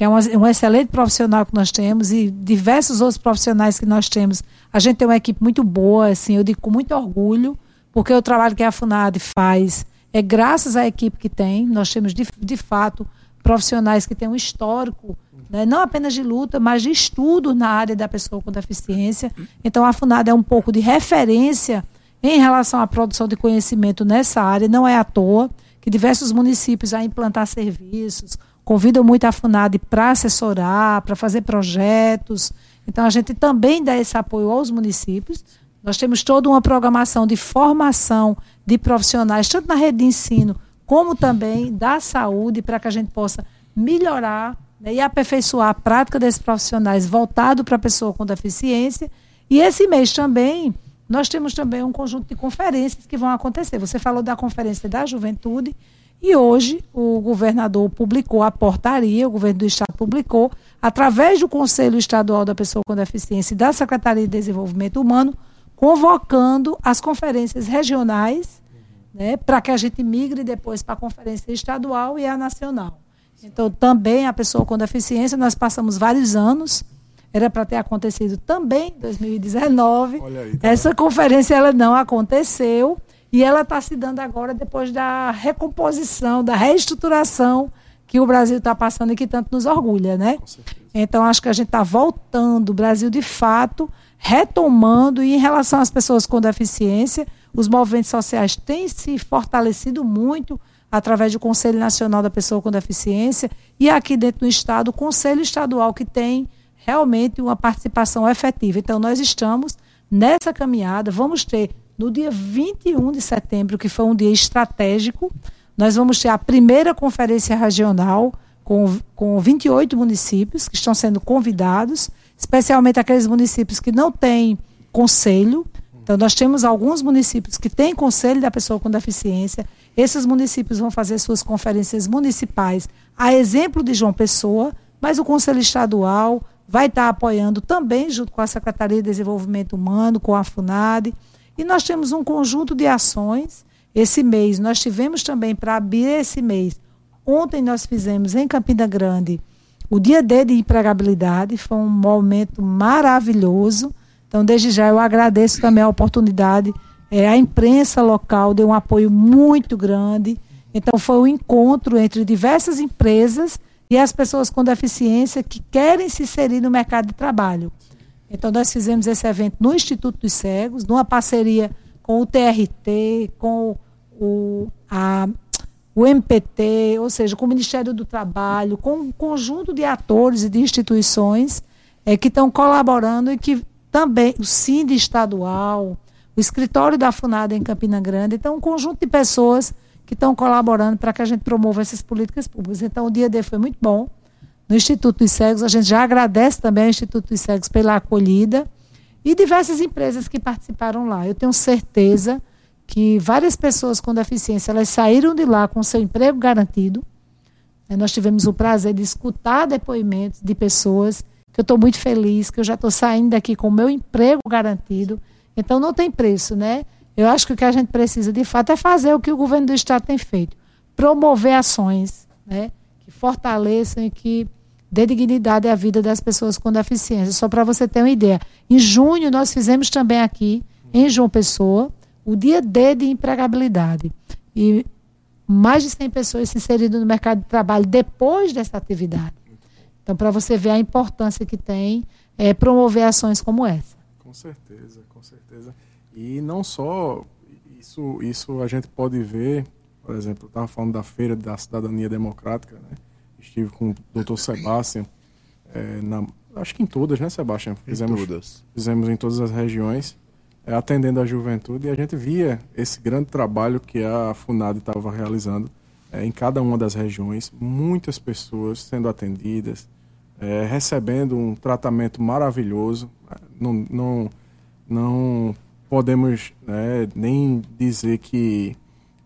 que é um, um excelente profissional que nós temos, e diversos outros profissionais que nós temos. A gente tem uma equipe muito boa, assim, eu digo com muito orgulho, porque o trabalho que a FUNAD faz é graças à equipe que tem. Nós temos, de, de fato, profissionais que têm um histórico, né, não apenas de luta, mas de estudo na área da pessoa com deficiência. Então, a FUNAD é um pouco de referência em relação à produção de conhecimento nessa área. Não é à toa que diversos municípios a implantar serviços, convidam muito a FUNAD para assessorar, para fazer projetos. Então, a gente também dá esse apoio aos municípios. Nós temos toda uma programação de formação de profissionais, tanto na rede de ensino, como também da saúde, para que a gente possa melhorar né, e aperfeiçoar a prática desses profissionais voltado para a pessoa com deficiência. E esse mês também, nós temos também um conjunto de conferências que vão acontecer. Você falou da Conferência da Juventude, e hoje o governador publicou a portaria, o governo do estado publicou, através do Conselho Estadual da Pessoa com Deficiência e da Secretaria de Desenvolvimento Humano, convocando as conferências regionais, né, para que a gente migre depois para a conferência estadual e a nacional. Então, também a pessoa com deficiência, nós passamos vários anos, era para ter acontecido também em 2019. Aí, tá Essa conferência ela não aconteceu. E ela está se dando agora depois da recomposição, da reestruturação que o Brasil está passando e que tanto nos orgulha, né? Então acho que a gente está voltando, o Brasil de fato retomando e em relação às pessoas com deficiência, os movimentos sociais têm se fortalecido muito através do Conselho Nacional da Pessoa com Deficiência e aqui dentro do estado o Conselho Estadual que tem realmente uma participação efetiva. Então nós estamos nessa caminhada, vamos ter no dia 21 de setembro, que foi um dia estratégico, nós vamos ter a primeira conferência regional com, com 28 municípios que estão sendo convidados, especialmente aqueles municípios que não têm conselho. Então, nós temos alguns municípios que têm conselho da pessoa com deficiência. Esses municípios vão fazer suas conferências municipais, a exemplo de João Pessoa, mas o Conselho Estadual vai estar apoiando também, junto com a Secretaria de Desenvolvimento Humano, com a FUNAD. E nós temos um conjunto de ações. Esse mês, nós tivemos também, para abrir esse mês, ontem nós fizemos em Campina Grande o dia D de empregabilidade, foi um momento maravilhoso. Então, desde já, eu agradeço também a oportunidade. É, a imprensa local deu um apoio muito grande. Então, foi um encontro entre diversas empresas e as pessoas com deficiência que querem se inserir no mercado de trabalho. Então, nós fizemos esse evento no Instituto dos Cegos, numa parceria com o TRT, com o, a, o MPT, ou seja, com o Ministério do Trabalho, com um conjunto de atores e de instituições é, que estão colaborando e que também, o CIND estadual, o escritório da FUNADA em Campina Grande, então um conjunto de pessoas que estão colaborando para que a gente promova essas políticas públicas. Então, o dia D foi muito bom. No Instituto dos Cegos, a gente já agradece também ao Instituto dos Cegos pela acolhida e diversas empresas que participaram lá. Eu tenho certeza que várias pessoas com deficiência elas saíram de lá com seu emprego garantido. É, nós tivemos o prazer de escutar depoimentos de pessoas que eu estou muito feliz, que eu já estou saindo daqui com o meu emprego garantido. Então não tem preço, né? Eu acho que o que a gente precisa de fato é fazer o que o governo do estado tem feito, promover ações, né, que fortaleçam e que dê dignidade à vida das pessoas com deficiência. Só para você ter uma ideia, em junho nós fizemos também aqui em João Pessoa o dia D de empregabilidade. E mais de 100 pessoas se inserindo no mercado de trabalho depois dessa atividade. Então, para você ver a importância que tem é, promover ações como essa. Com certeza, com certeza. E não só isso, isso a gente pode ver, por exemplo, eu estava falando da Feira da Cidadania Democrática, né? Estive com o doutor Sebastião, é, na, acho que em todas, né, Sebastião? Fizemos, em todas. Fizemos em todas as regiões é, atendendo a juventude, e a gente via esse grande trabalho que a FUNAD estava realizando é, em cada uma das regiões, muitas pessoas sendo atendidas, é, recebendo um tratamento maravilhoso. Não, não, não podemos né, nem dizer que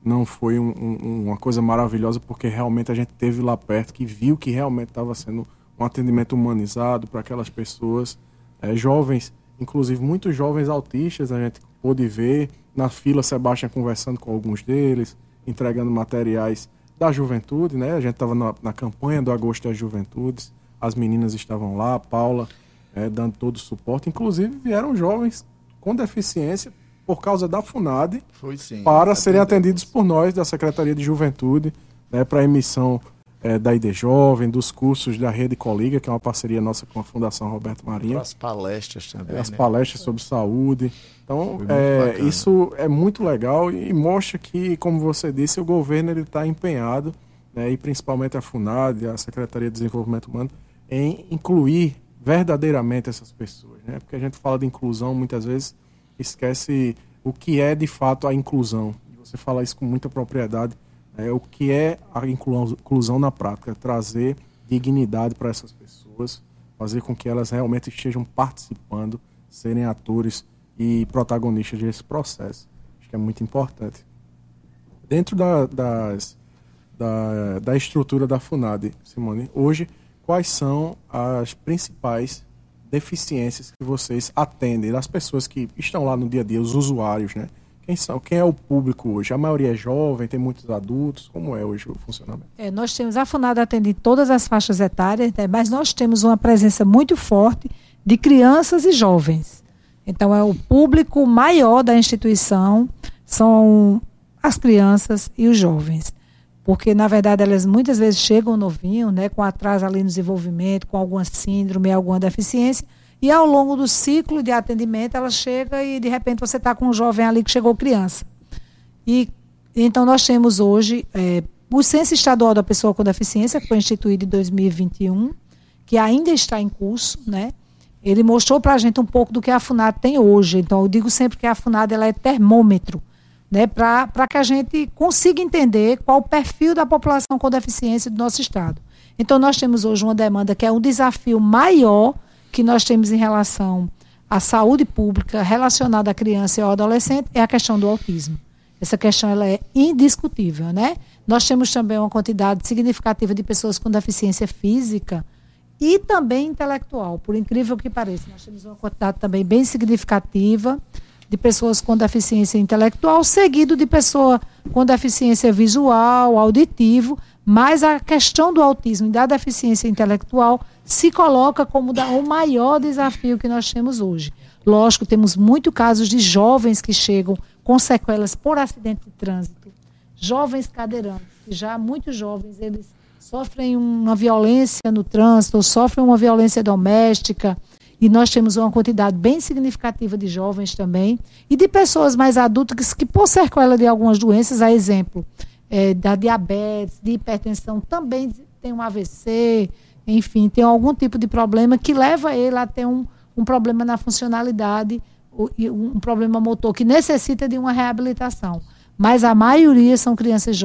não foi um, um, uma coisa maravilhosa, porque realmente a gente teve lá perto, que viu que realmente estava sendo um atendimento humanizado para aquelas pessoas, é, jovens inclusive muitos jovens autistas, a gente pôde ver na fila Sebastião conversando com alguns deles, entregando materiais da juventude, né? A gente estava na, na, campanha do Agosto das Juventudes, as meninas estavam lá, a Paula é, dando todo o suporte, inclusive vieram jovens com deficiência por causa da FUNAD sim, para serem atendidos por nós da Secretaria de Juventude, né, para emissão é, da ID Jovem, dos cursos da Rede Coliga, que é uma parceria nossa com a Fundação Roberto Marinho. As palestras também. É, as né? palestras sobre saúde. Então, é, isso é muito legal e mostra que, como você disse, o governo está empenhado, né, e principalmente a FUNAD, a Secretaria de Desenvolvimento Humano, em incluir verdadeiramente essas pessoas. Né? Porque a gente fala de inclusão, muitas vezes esquece o que é de fato a inclusão. Você fala isso com muita propriedade é, o que é a inclusão na prática, trazer dignidade para essas pessoas, fazer com que elas realmente estejam participando, serem atores e protagonistas desse processo. Acho que é muito importante. Dentro da, das, da, da estrutura da FUNAD, Simone, hoje, quais são as principais deficiências que vocês atendem das pessoas que estão lá no dia a dia, os usuários, né? Quem, são, quem é o público hoje? A maioria é jovem, tem muitos adultos? Como é hoje o funcionamento? É, nós temos, a FUNAD atende todas as faixas etárias, né, mas nós temos uma presença muito forte de crianças e jovens. Então, é o público maior da instituição, são as crianças e os jovens. Porque, na verdade, elas muitas vezes chegam novinho, né, com atraso ali no desenvolvimento, com alguma síndrome, alguma deficiência, e ao longo do ciclo de atendimento, ela chega e de repente você está com um jovem ali que chegou criança. E então nós temos hoje é, o Censo Estadual da Pessoa com Deficiência, que foi instituído em 2021, que ainda está em curso, né? Ele mostrou para a gente um pouco do que a FUNAD tem hoje. Então, eu digo sempre que a FUNAD ela é termômetro, né? Para que a gente consiga entender qual o perfil da população com deficiência do nosso Estado. Então, nós temos hoje uma demanda que é um desafio maior que nós temos em relação à saúde pública relacionada à criança e ao adolescente é a questão do autismo. Essa questão ela é indiscutível, né? Nós temos também uma quantidade significativa de pessoas com deficiência física e também intelectual, por incrível que pareça. Nós temos uma quantidade também bem significativa de pessoas com deficiência intelectual, seguido de pessoa com deficiência visual, auditivo, mas a questão do autismo e da deficiência intelectual se coloca como o maior desafio que nós temos hoje. Lógico, temos muitos casos de jovens que chegam com sequelas por acidente de trânsito, jovens cadeirantes, já muitos jovens, eles sofrem uma violência no trânsito, sofrem uma violência doméstica, e nós temos uma quantidade bem significativa de jovens também, e de pessoas mais adultas que, por sequela de algumas doenças, a exemplo é, da diabetes, de hipertensão, também tem um AVC, enfim, tem algum tipo de problema que leva ele a ter um, um problema na funcionalidade, um problema motor que necessita de uma reabilitação. mas a maioria são crianças,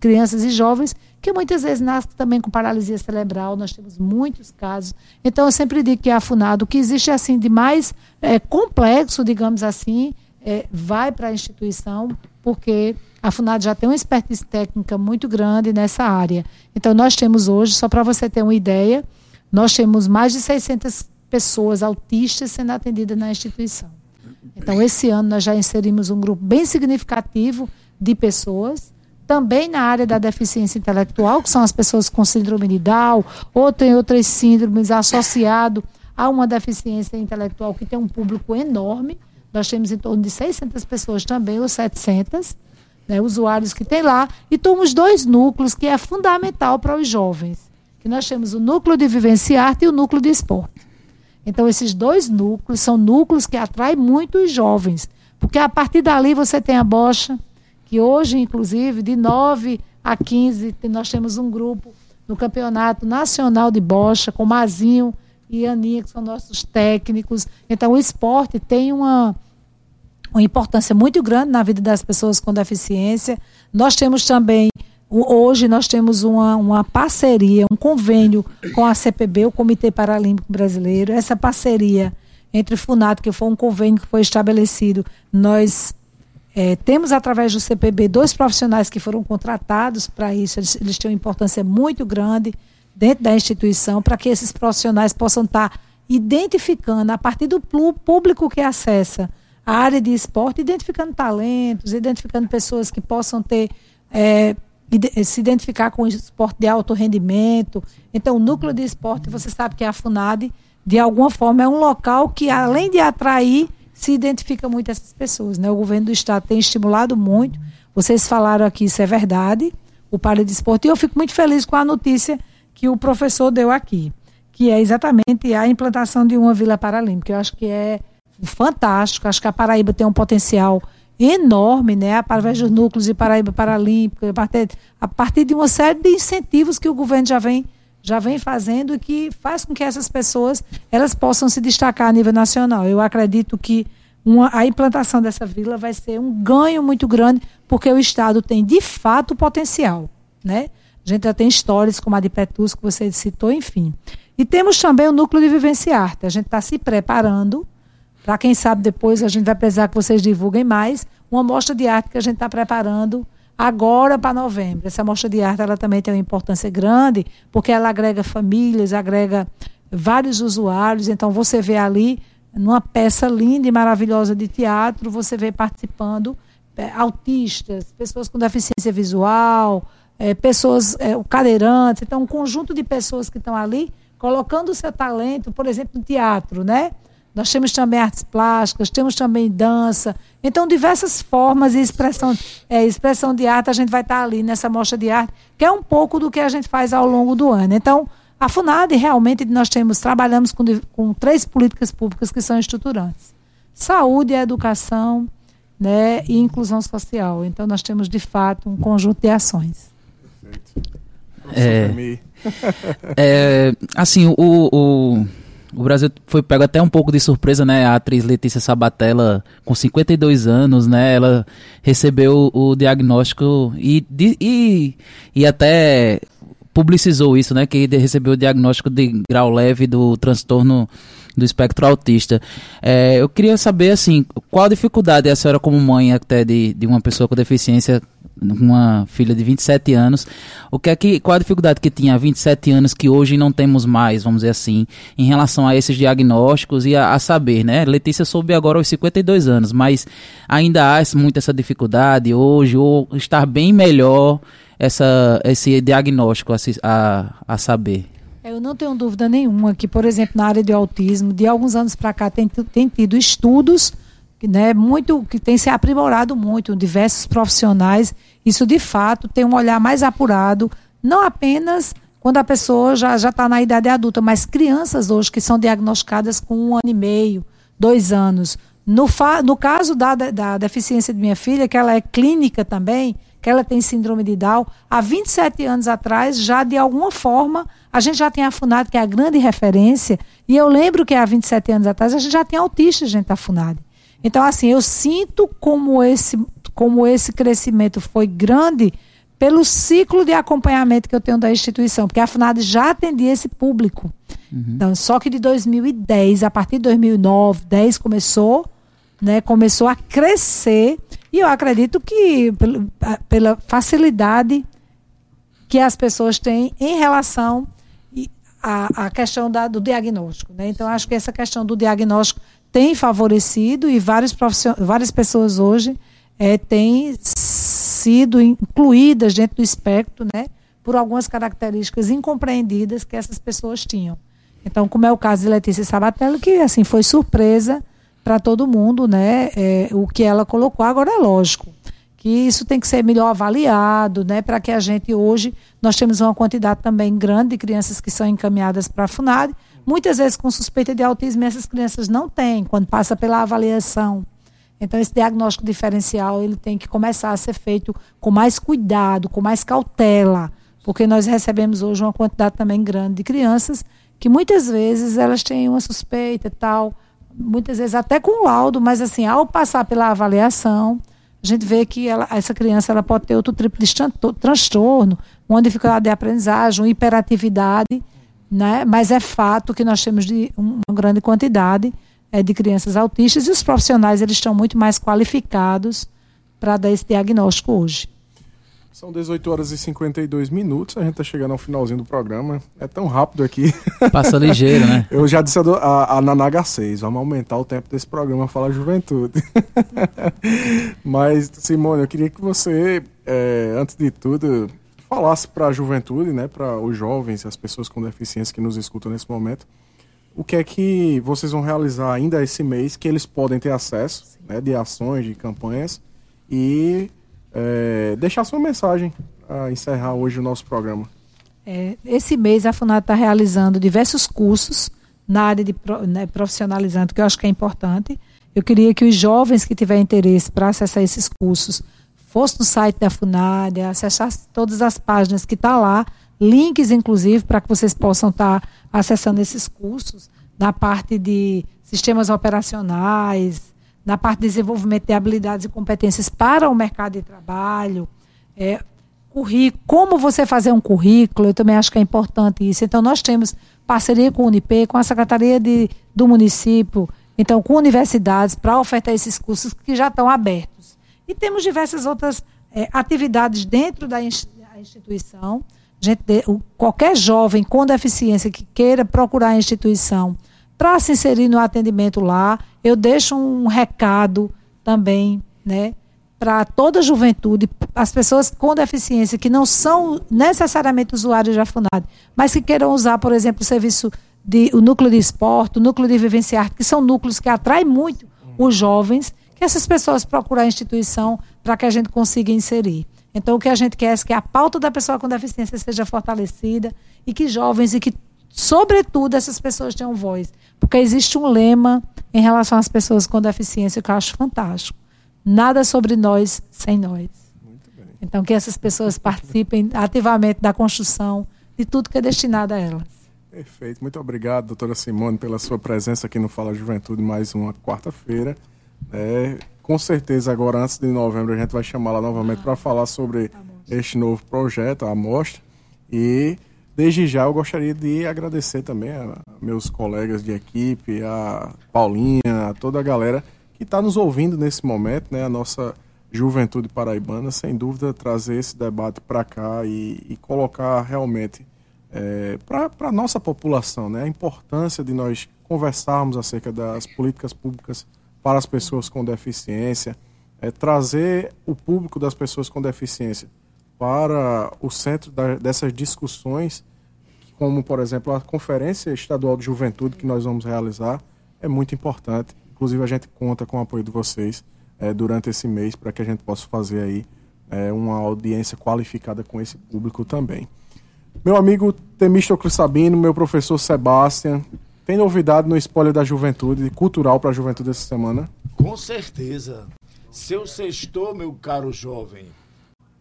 crianças e jovens que muitas vezes nascem também com paralisia cerebral, nós temos muitos casos. Então, eu sempre digo que a FUNAD, o que existe assim de mais é, complexo, digamos assim, é, vai para a instituição, porque a FUNAD já tem uma expertise técnica muito grande nessa área. Então, nós temos hoje, só para você ter uma ideia, nós temos mais de 600 pessoas autistas sendo atendidas na instituição. Então, esse ano nós já inserimos um grupo bem significativo de pessoas também na área da deficiência intelectual, que são as pessoas com síndrome de Down, ou tem outras síndromes associado a uma deficiência intelectual que tem um público enorme. Nós temos em torno de 600 pessoas também, ou 700 né, usuários que tem lá. E temos dois núcleos que é fundamental para os jovens. Que nós temos o núcleo de vivência arte e o núcleo de esporte. Então, esses dois núcleos são núcleos que atraem muito os jovens. Porque a partir dali você tem a bocha, que hoje, inclusive, de 9 a 15, nós temos um grupo no Campeonato Nacional de Bocha, com Mazinho e Aninha, que são nossos técnicos. Então, o esporte tem uma, uma importância muito grande na vida das pessoas com deficiência. Nós temos também, hoje, nós temos uma, uma parceria, um convênio com a CPB, o Comitê Paralímpico Brasileiro. Essa parceria entre o FUNAT, que foi um convênio que foi estabelecido, nós é, temos, através do CPB, dois profissionais que foram contratados para isso, eles, eles, têm uma importância muito grande dentro da instituição, para que esses profissionais possam estar tá identificando, a partir do público que acessa a área de esporte, identificando talentos, identificando pessoas que possam ter. É, se identificar com o esporte de alto rendimento. Então, o núcleo de esporte, você sabe que a FUNAD, de alguma forma, é um local que, além de atrair se identifica muito essas pessoas. Né? O governo do estado tem estimulado muito. Vocês falaram aqui, isso é verdade, o Paradesporto. E eu fico muito feliz com a notícia que o professor deu aqui, que é exatamente a implantação de uma Vila Paralímpica. Eu acho que é fantástico. Acho que a Paraíba tem um potencial enorme, né, através dos núcleos de Paraíba Paralímpica, a partir, a partir de uma série de incentivos que o governo já vem já vem fazendo e que faz com que essas pessoas elas possam se destacar a nível nacional. Eu acredito que uma, a implantação dessa vila vai ser um ganho muito grande, porque o Estado tem de fato potencial. Né? A gente já tem histórias como a de Petus, que você citou, enfim. E temos também o núcleo de vivência arte. A gente está se preparando para quem sabe depois a gente vai precisar que vocês divulguem mais uma mostra de arte que a gente está preparando agora para novembro. Essa mostra de arte ela também tem uma importância grande, porque ela agrega famílias, agrega vários usuários. Então você vê ali numa peça linda e maravilhosa de teatro, você vê participando é, autistas, pessoas com deficiência visual, é, pessoas é, cadeirantes, então um conjunto de pessoas que estão ali colocando o seu talento, por exemplo, no teatro, né? Nós temos também artes plásticas, temos também dança. Então, diversas formas de expressão, é, expressão de arte, a gente vai estar ali nessa mostra de arte, que é um pouco do que a gente faz ao longo do ano. Então, a FUNAD, realmente, nós temos, trabalhamos com, com três políticas públicas que são estruturantes. Saúde, educação né, e inclusão social. Então, nós temos, de fato, um conjunto de ações. Perfeito. É, é, assim, o, o o Brasil foi pego até um pouco de surpresa, né? A atriz Letícia Sabatella, com 52 anos, né? Ela recebeu o diagnóstico e, e, e até publicizou isso, né? Que recebeu o diagnóstico de grau leve do transtorno do espectro autista. É, eu queria saber, assim, qual a dificuldade a senhora como mãe até de, de uma pessoa com deficiência uma filha de 27 anos. O que é que qual a dificuldade que tinha há 27 anos que hoje não temos mais, vamos dizer assim, em relação a esses diagnósticos e a, a saber, né? Letícia soube agora aos 52 anos, mas ainda há muita essa dificuldade hoje ou estar bem melhor essa esse diagnóstico a, a, a saber. Eu não tenho dúvida nenhuma que, por exemplo, na área de autismo, de alguns anos para cá tem, tem tido estudos né, muito que tem se aprimorado muito, diversos profissionais. Isso de fato tem um olhar mais apurado, não apenas quando a pessoa já está na idade adulta, mas crianças hoje que são diagnosticadas com um ano e meio, dois anos. No, no caso da, da deficiência de minha filha, que ela é clínica também, que ela tem síndrome de Down, há 27 anos atrás, já de alguma forma, a gente já tem a FUNAD, que é a grande referência, e eu lembro que há 27 anos atrás a gente já tinha autistas dentro da FUNAD. Então, assim, eu sinto como esse, como esse crescimento foi grande pelo ciclo de acompanhamento que eu tenho da instituição, porque a FUNAD já atendia esse público. Uhum. Então, só que de 2010, a partir de 2009, 10 começou, né, começou a crescer, e eu acredito que pela facilidade que as pessoas têm em relação à, à questão da, do diagnóstico. Né? Então, acho que essa questão do diagnóstico tem favorecido e vários várias pessoas hoje é, têm sido incluídas dentro do espectro, né, por algumas características incompreendidas que essas pessoas tinham. Então, como é o caso de Letícia Sabatello, que assim foi surpresa para todo mundo, né, é, o que ela colocou. Agora é lógico que isso tem que ser melhor avaliado, né, para que a gente hoje nós temos uma quantidade também grande de crianças que são encaminhadas para a Funad, muitas vezes com suspeita de autismo, essas crianças não têm quando passa pela avaliação. Então esse diagnóstico diferencial ele tem que começar a ser feito com mais cuidado, com mais cautela, porque nós recebemos hoje uma quantidade também grande de crianças que muitas vezes elas têm uma suspeita e tal, muitas vezes até com laudo, mas assim, ao passar pela avaliação, a gente vê que ela, essa criança ela pode ter outro tipo de transtorno, uma dificuldade de aprendizagem, uma hiperatividade, né? mas é fato que nós temos de uma grande quantidade é, de crianças autistas e os profissionais eles estão muito mais qualificados para dar esse diagnóstico hoje. São 18 horas e 52 minutos, a gente está chegando ao finalzinho do programa. É tão rápido aqui. Passa ligeiro, né? Eu já disse a, a, a Nanaga 6, vamos aumentar o tempo desse programa Fala Juventude. Mas, Simone, eu queria que você, é, antes de tudo, falasse para a juventude, né, para os jovens e as pessoas com deficiência que nos escutam nesse momento, o que é que vocês vão realizar ainda esse mês que eles podem ter acesso né, de ações, de campanhas e é, deixar sua mensagem a encerrar hoje o nosso programa. É, esse mês a FUNAD está realizando diversos cursos na área de né, profissionalizando, que eu acho que é importante. Eu queria que os jovens que tiverem interesse para acessar esses cursos fossem no site da FUNAD, acessassem todas as páginas que estão tá lá, links inclusive para que vocês possam estar tá acessando esses cursos na parte de sistemas operacionais, na parte de desenvolvimento de habilidades e competências para o mercado de trabalho, é, currículo, como você fazer um currículo, eu também acho que é importante isso. Então, nós temos parceria com o Unip, com a Secretaria de, do município, então com universidades, para ofertar esses cursos que já estão abertos. E temos diversas outras é, atividades dentro da instituição, Gente, qualquer jovem com deficiência que queira procurar a instituição para se inserir no atendimento lá, eu deixo um recado também, né, para toda a juventude, as pessoas com deficiência que não são necessariamente usuários da FUNAD, mas que queiram usar, por exemplo, o serviço de o núcleo de esporte, o núcleo de vivenciar, que são núcleos que atraem muito os jovens, que essas pessoas procurar a instituição para que a gente consiga inserir. Então, o que a gente quer é que a pauta da pessoa com deficiência seja fortalecida e que jovens e que, sobretudo, essas pessoas tenham voz. Porque existe um lema em relação às pessoas com deficiência que eu acho fantástico. Nada sobre nós sem nós. Então, que essas pessoas participem ativamente da construção de tudo que é destinado a elas. Perfeito. Muito obrigado, doutora Simone, pela sua presença aqui no Fala Juventude, mais uma quarta-feira. É, com certeza, agora, antes de novembro, a gente vai chamá-la novamente ah, para falar sobre tá este novo projeto, a Amostra. E, desde já, eu gostaria de agradecer também a meus colegas de equipe, a Paulinha, a toda a galera que está nos ouvindo nesse momento, né? A nossa juventude paraibana, sem dúvida, trazer esse debate para cá e, e, colocar realmente é, para a nossa população né? a importância de nós conversarmos acerca das políticas públicas para as pessoas com deficiência, é, trazer o público das pessoas com deficiência para o centro da, dessas discussões, como, por exemplo, a Conferência Estadual de Juventude que nós vamos realizar, é muito importante. Inclusive, a gente conta com o apoio de vocês é, durante esse mês para que a gente possa fazer aí é, uma audiência qualificada com esse público também. Meu amigo Temístocles Sabino, meu professor Sebastião, tem novidade no Spoiler da Juventude, cultural para a juventude essa semana? Com certeza. Seu sextor, meu caro jovem,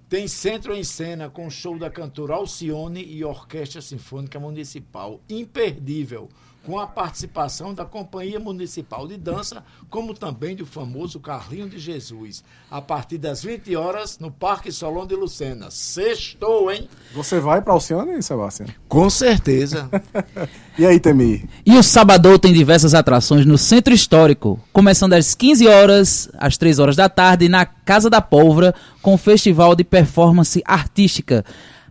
tem Centro em Cena com show da cantora Alcione e Orquestra Sinfônica Municipal. Imperdível. Com a participação da Companhia Municipal de Dança, como também do famoso Carlinho de Jesus, a partir das 20 horas no Parque Solon de Lucena. Sextou, hein? Você vai para Alcione, Sebastião? Com certeza. e aí, Temi? E o Sabadão tem diversas atrações no Centro Histórico, começando às 15 horas, às 3 horas da tarde, na Casa da Pólvora, com o Festival de Performance Artística.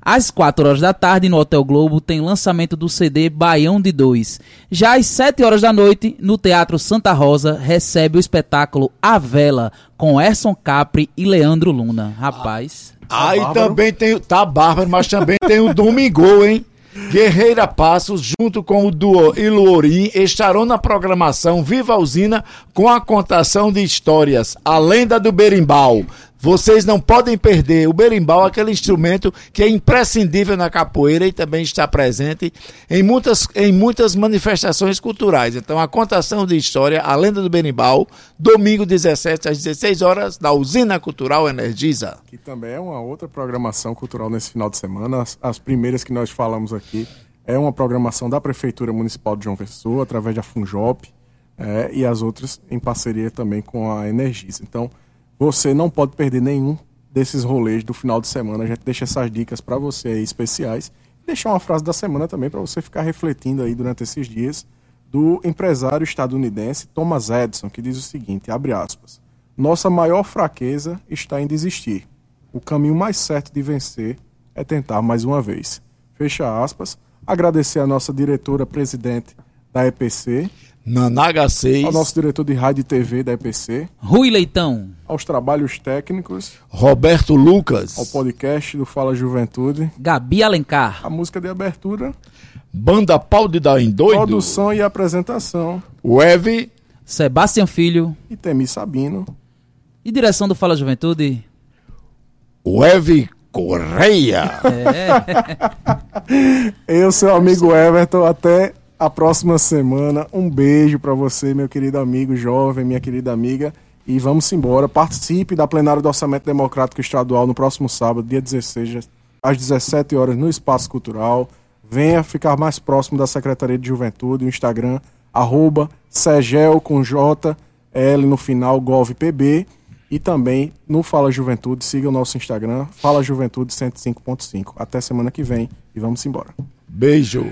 Às 4 horas da tarde, no Hotel Globo, tem lançamento do CD Baião de Dois. Já às 7 horas da noite, no Teatro Santa Rosa, recebe o espetáculo A Vela, com Erson Capri e Leandro Luna. Rapaz. Ah, Aí também tem. Tá bárbaro, mas também tem o Domingo, hein? Guerreira Passos, junto com o duo Iluorim, estarão na programação Viva a Usina com a contação de histórias, a lenda do berimbau. Vocês não podem perder o berimbau, aquele instrumento que é imprescindível na capoeira e também está presente em muitas, em muitas manifestações culturais. Então, a contação de história, a lenda do berimbau, domingo 17 às 16 horas, da Usina Cultural Energisa. Que também é uma outra programação cultural nesse final de semana. As, as primeiras que nós falamos aqui é uma programação da Prefeitura Municipal de João Pessoa, através da Funjop, é, e as outras em parceria também com a Energisa. Então, você não pode perder nenhum desses rolês do final de semana. A gente deixa essas dicas para você aí especiais. Deixar uma frase da semana também para você ficar refletindo aí durante esses dias do empresário estadunidense Thomas Edison, que diz o seguinte, abre aspas: "Nossa maior fraqueza está em desistir. O caminho mais certo de vencer é tentar mais uma vez." Fecha aspas. Agradecer a nossa diretora presidente da EPC, Nanaga 6. Ao nosso diretor de rádio e TV da EPC. Rui Leitão. Aos trabalhos técnicos. Roberto Lucas. Ao podcast do Fala Juventude. Gabi Alencar. A música de abertura. Banda Pau de Dar em Doido. Produção e apresentação. Web. Sebastião Filho. E Temi Sabino. E direção do Fala Juventude. Web Correia. É. Eu, seu amigo Everton, até a próxima semana. Um beijo para você, meu querido amigo jovem, minha querida amiga. E vamos embora. Participe da plenária do Orçamento Democrático Estadual no próximo sábado, dia 16, às 17 horas, no Espaço Cultural. Venha ficar mais próximo da Secretaria de Juventude, o Instagram, arroba Segel com no final, GovPB. E também no Fala Juventude, siga o nosso Instagram, Fala Juventude 105.5. Até semana que vem e vamos embora. Beijo.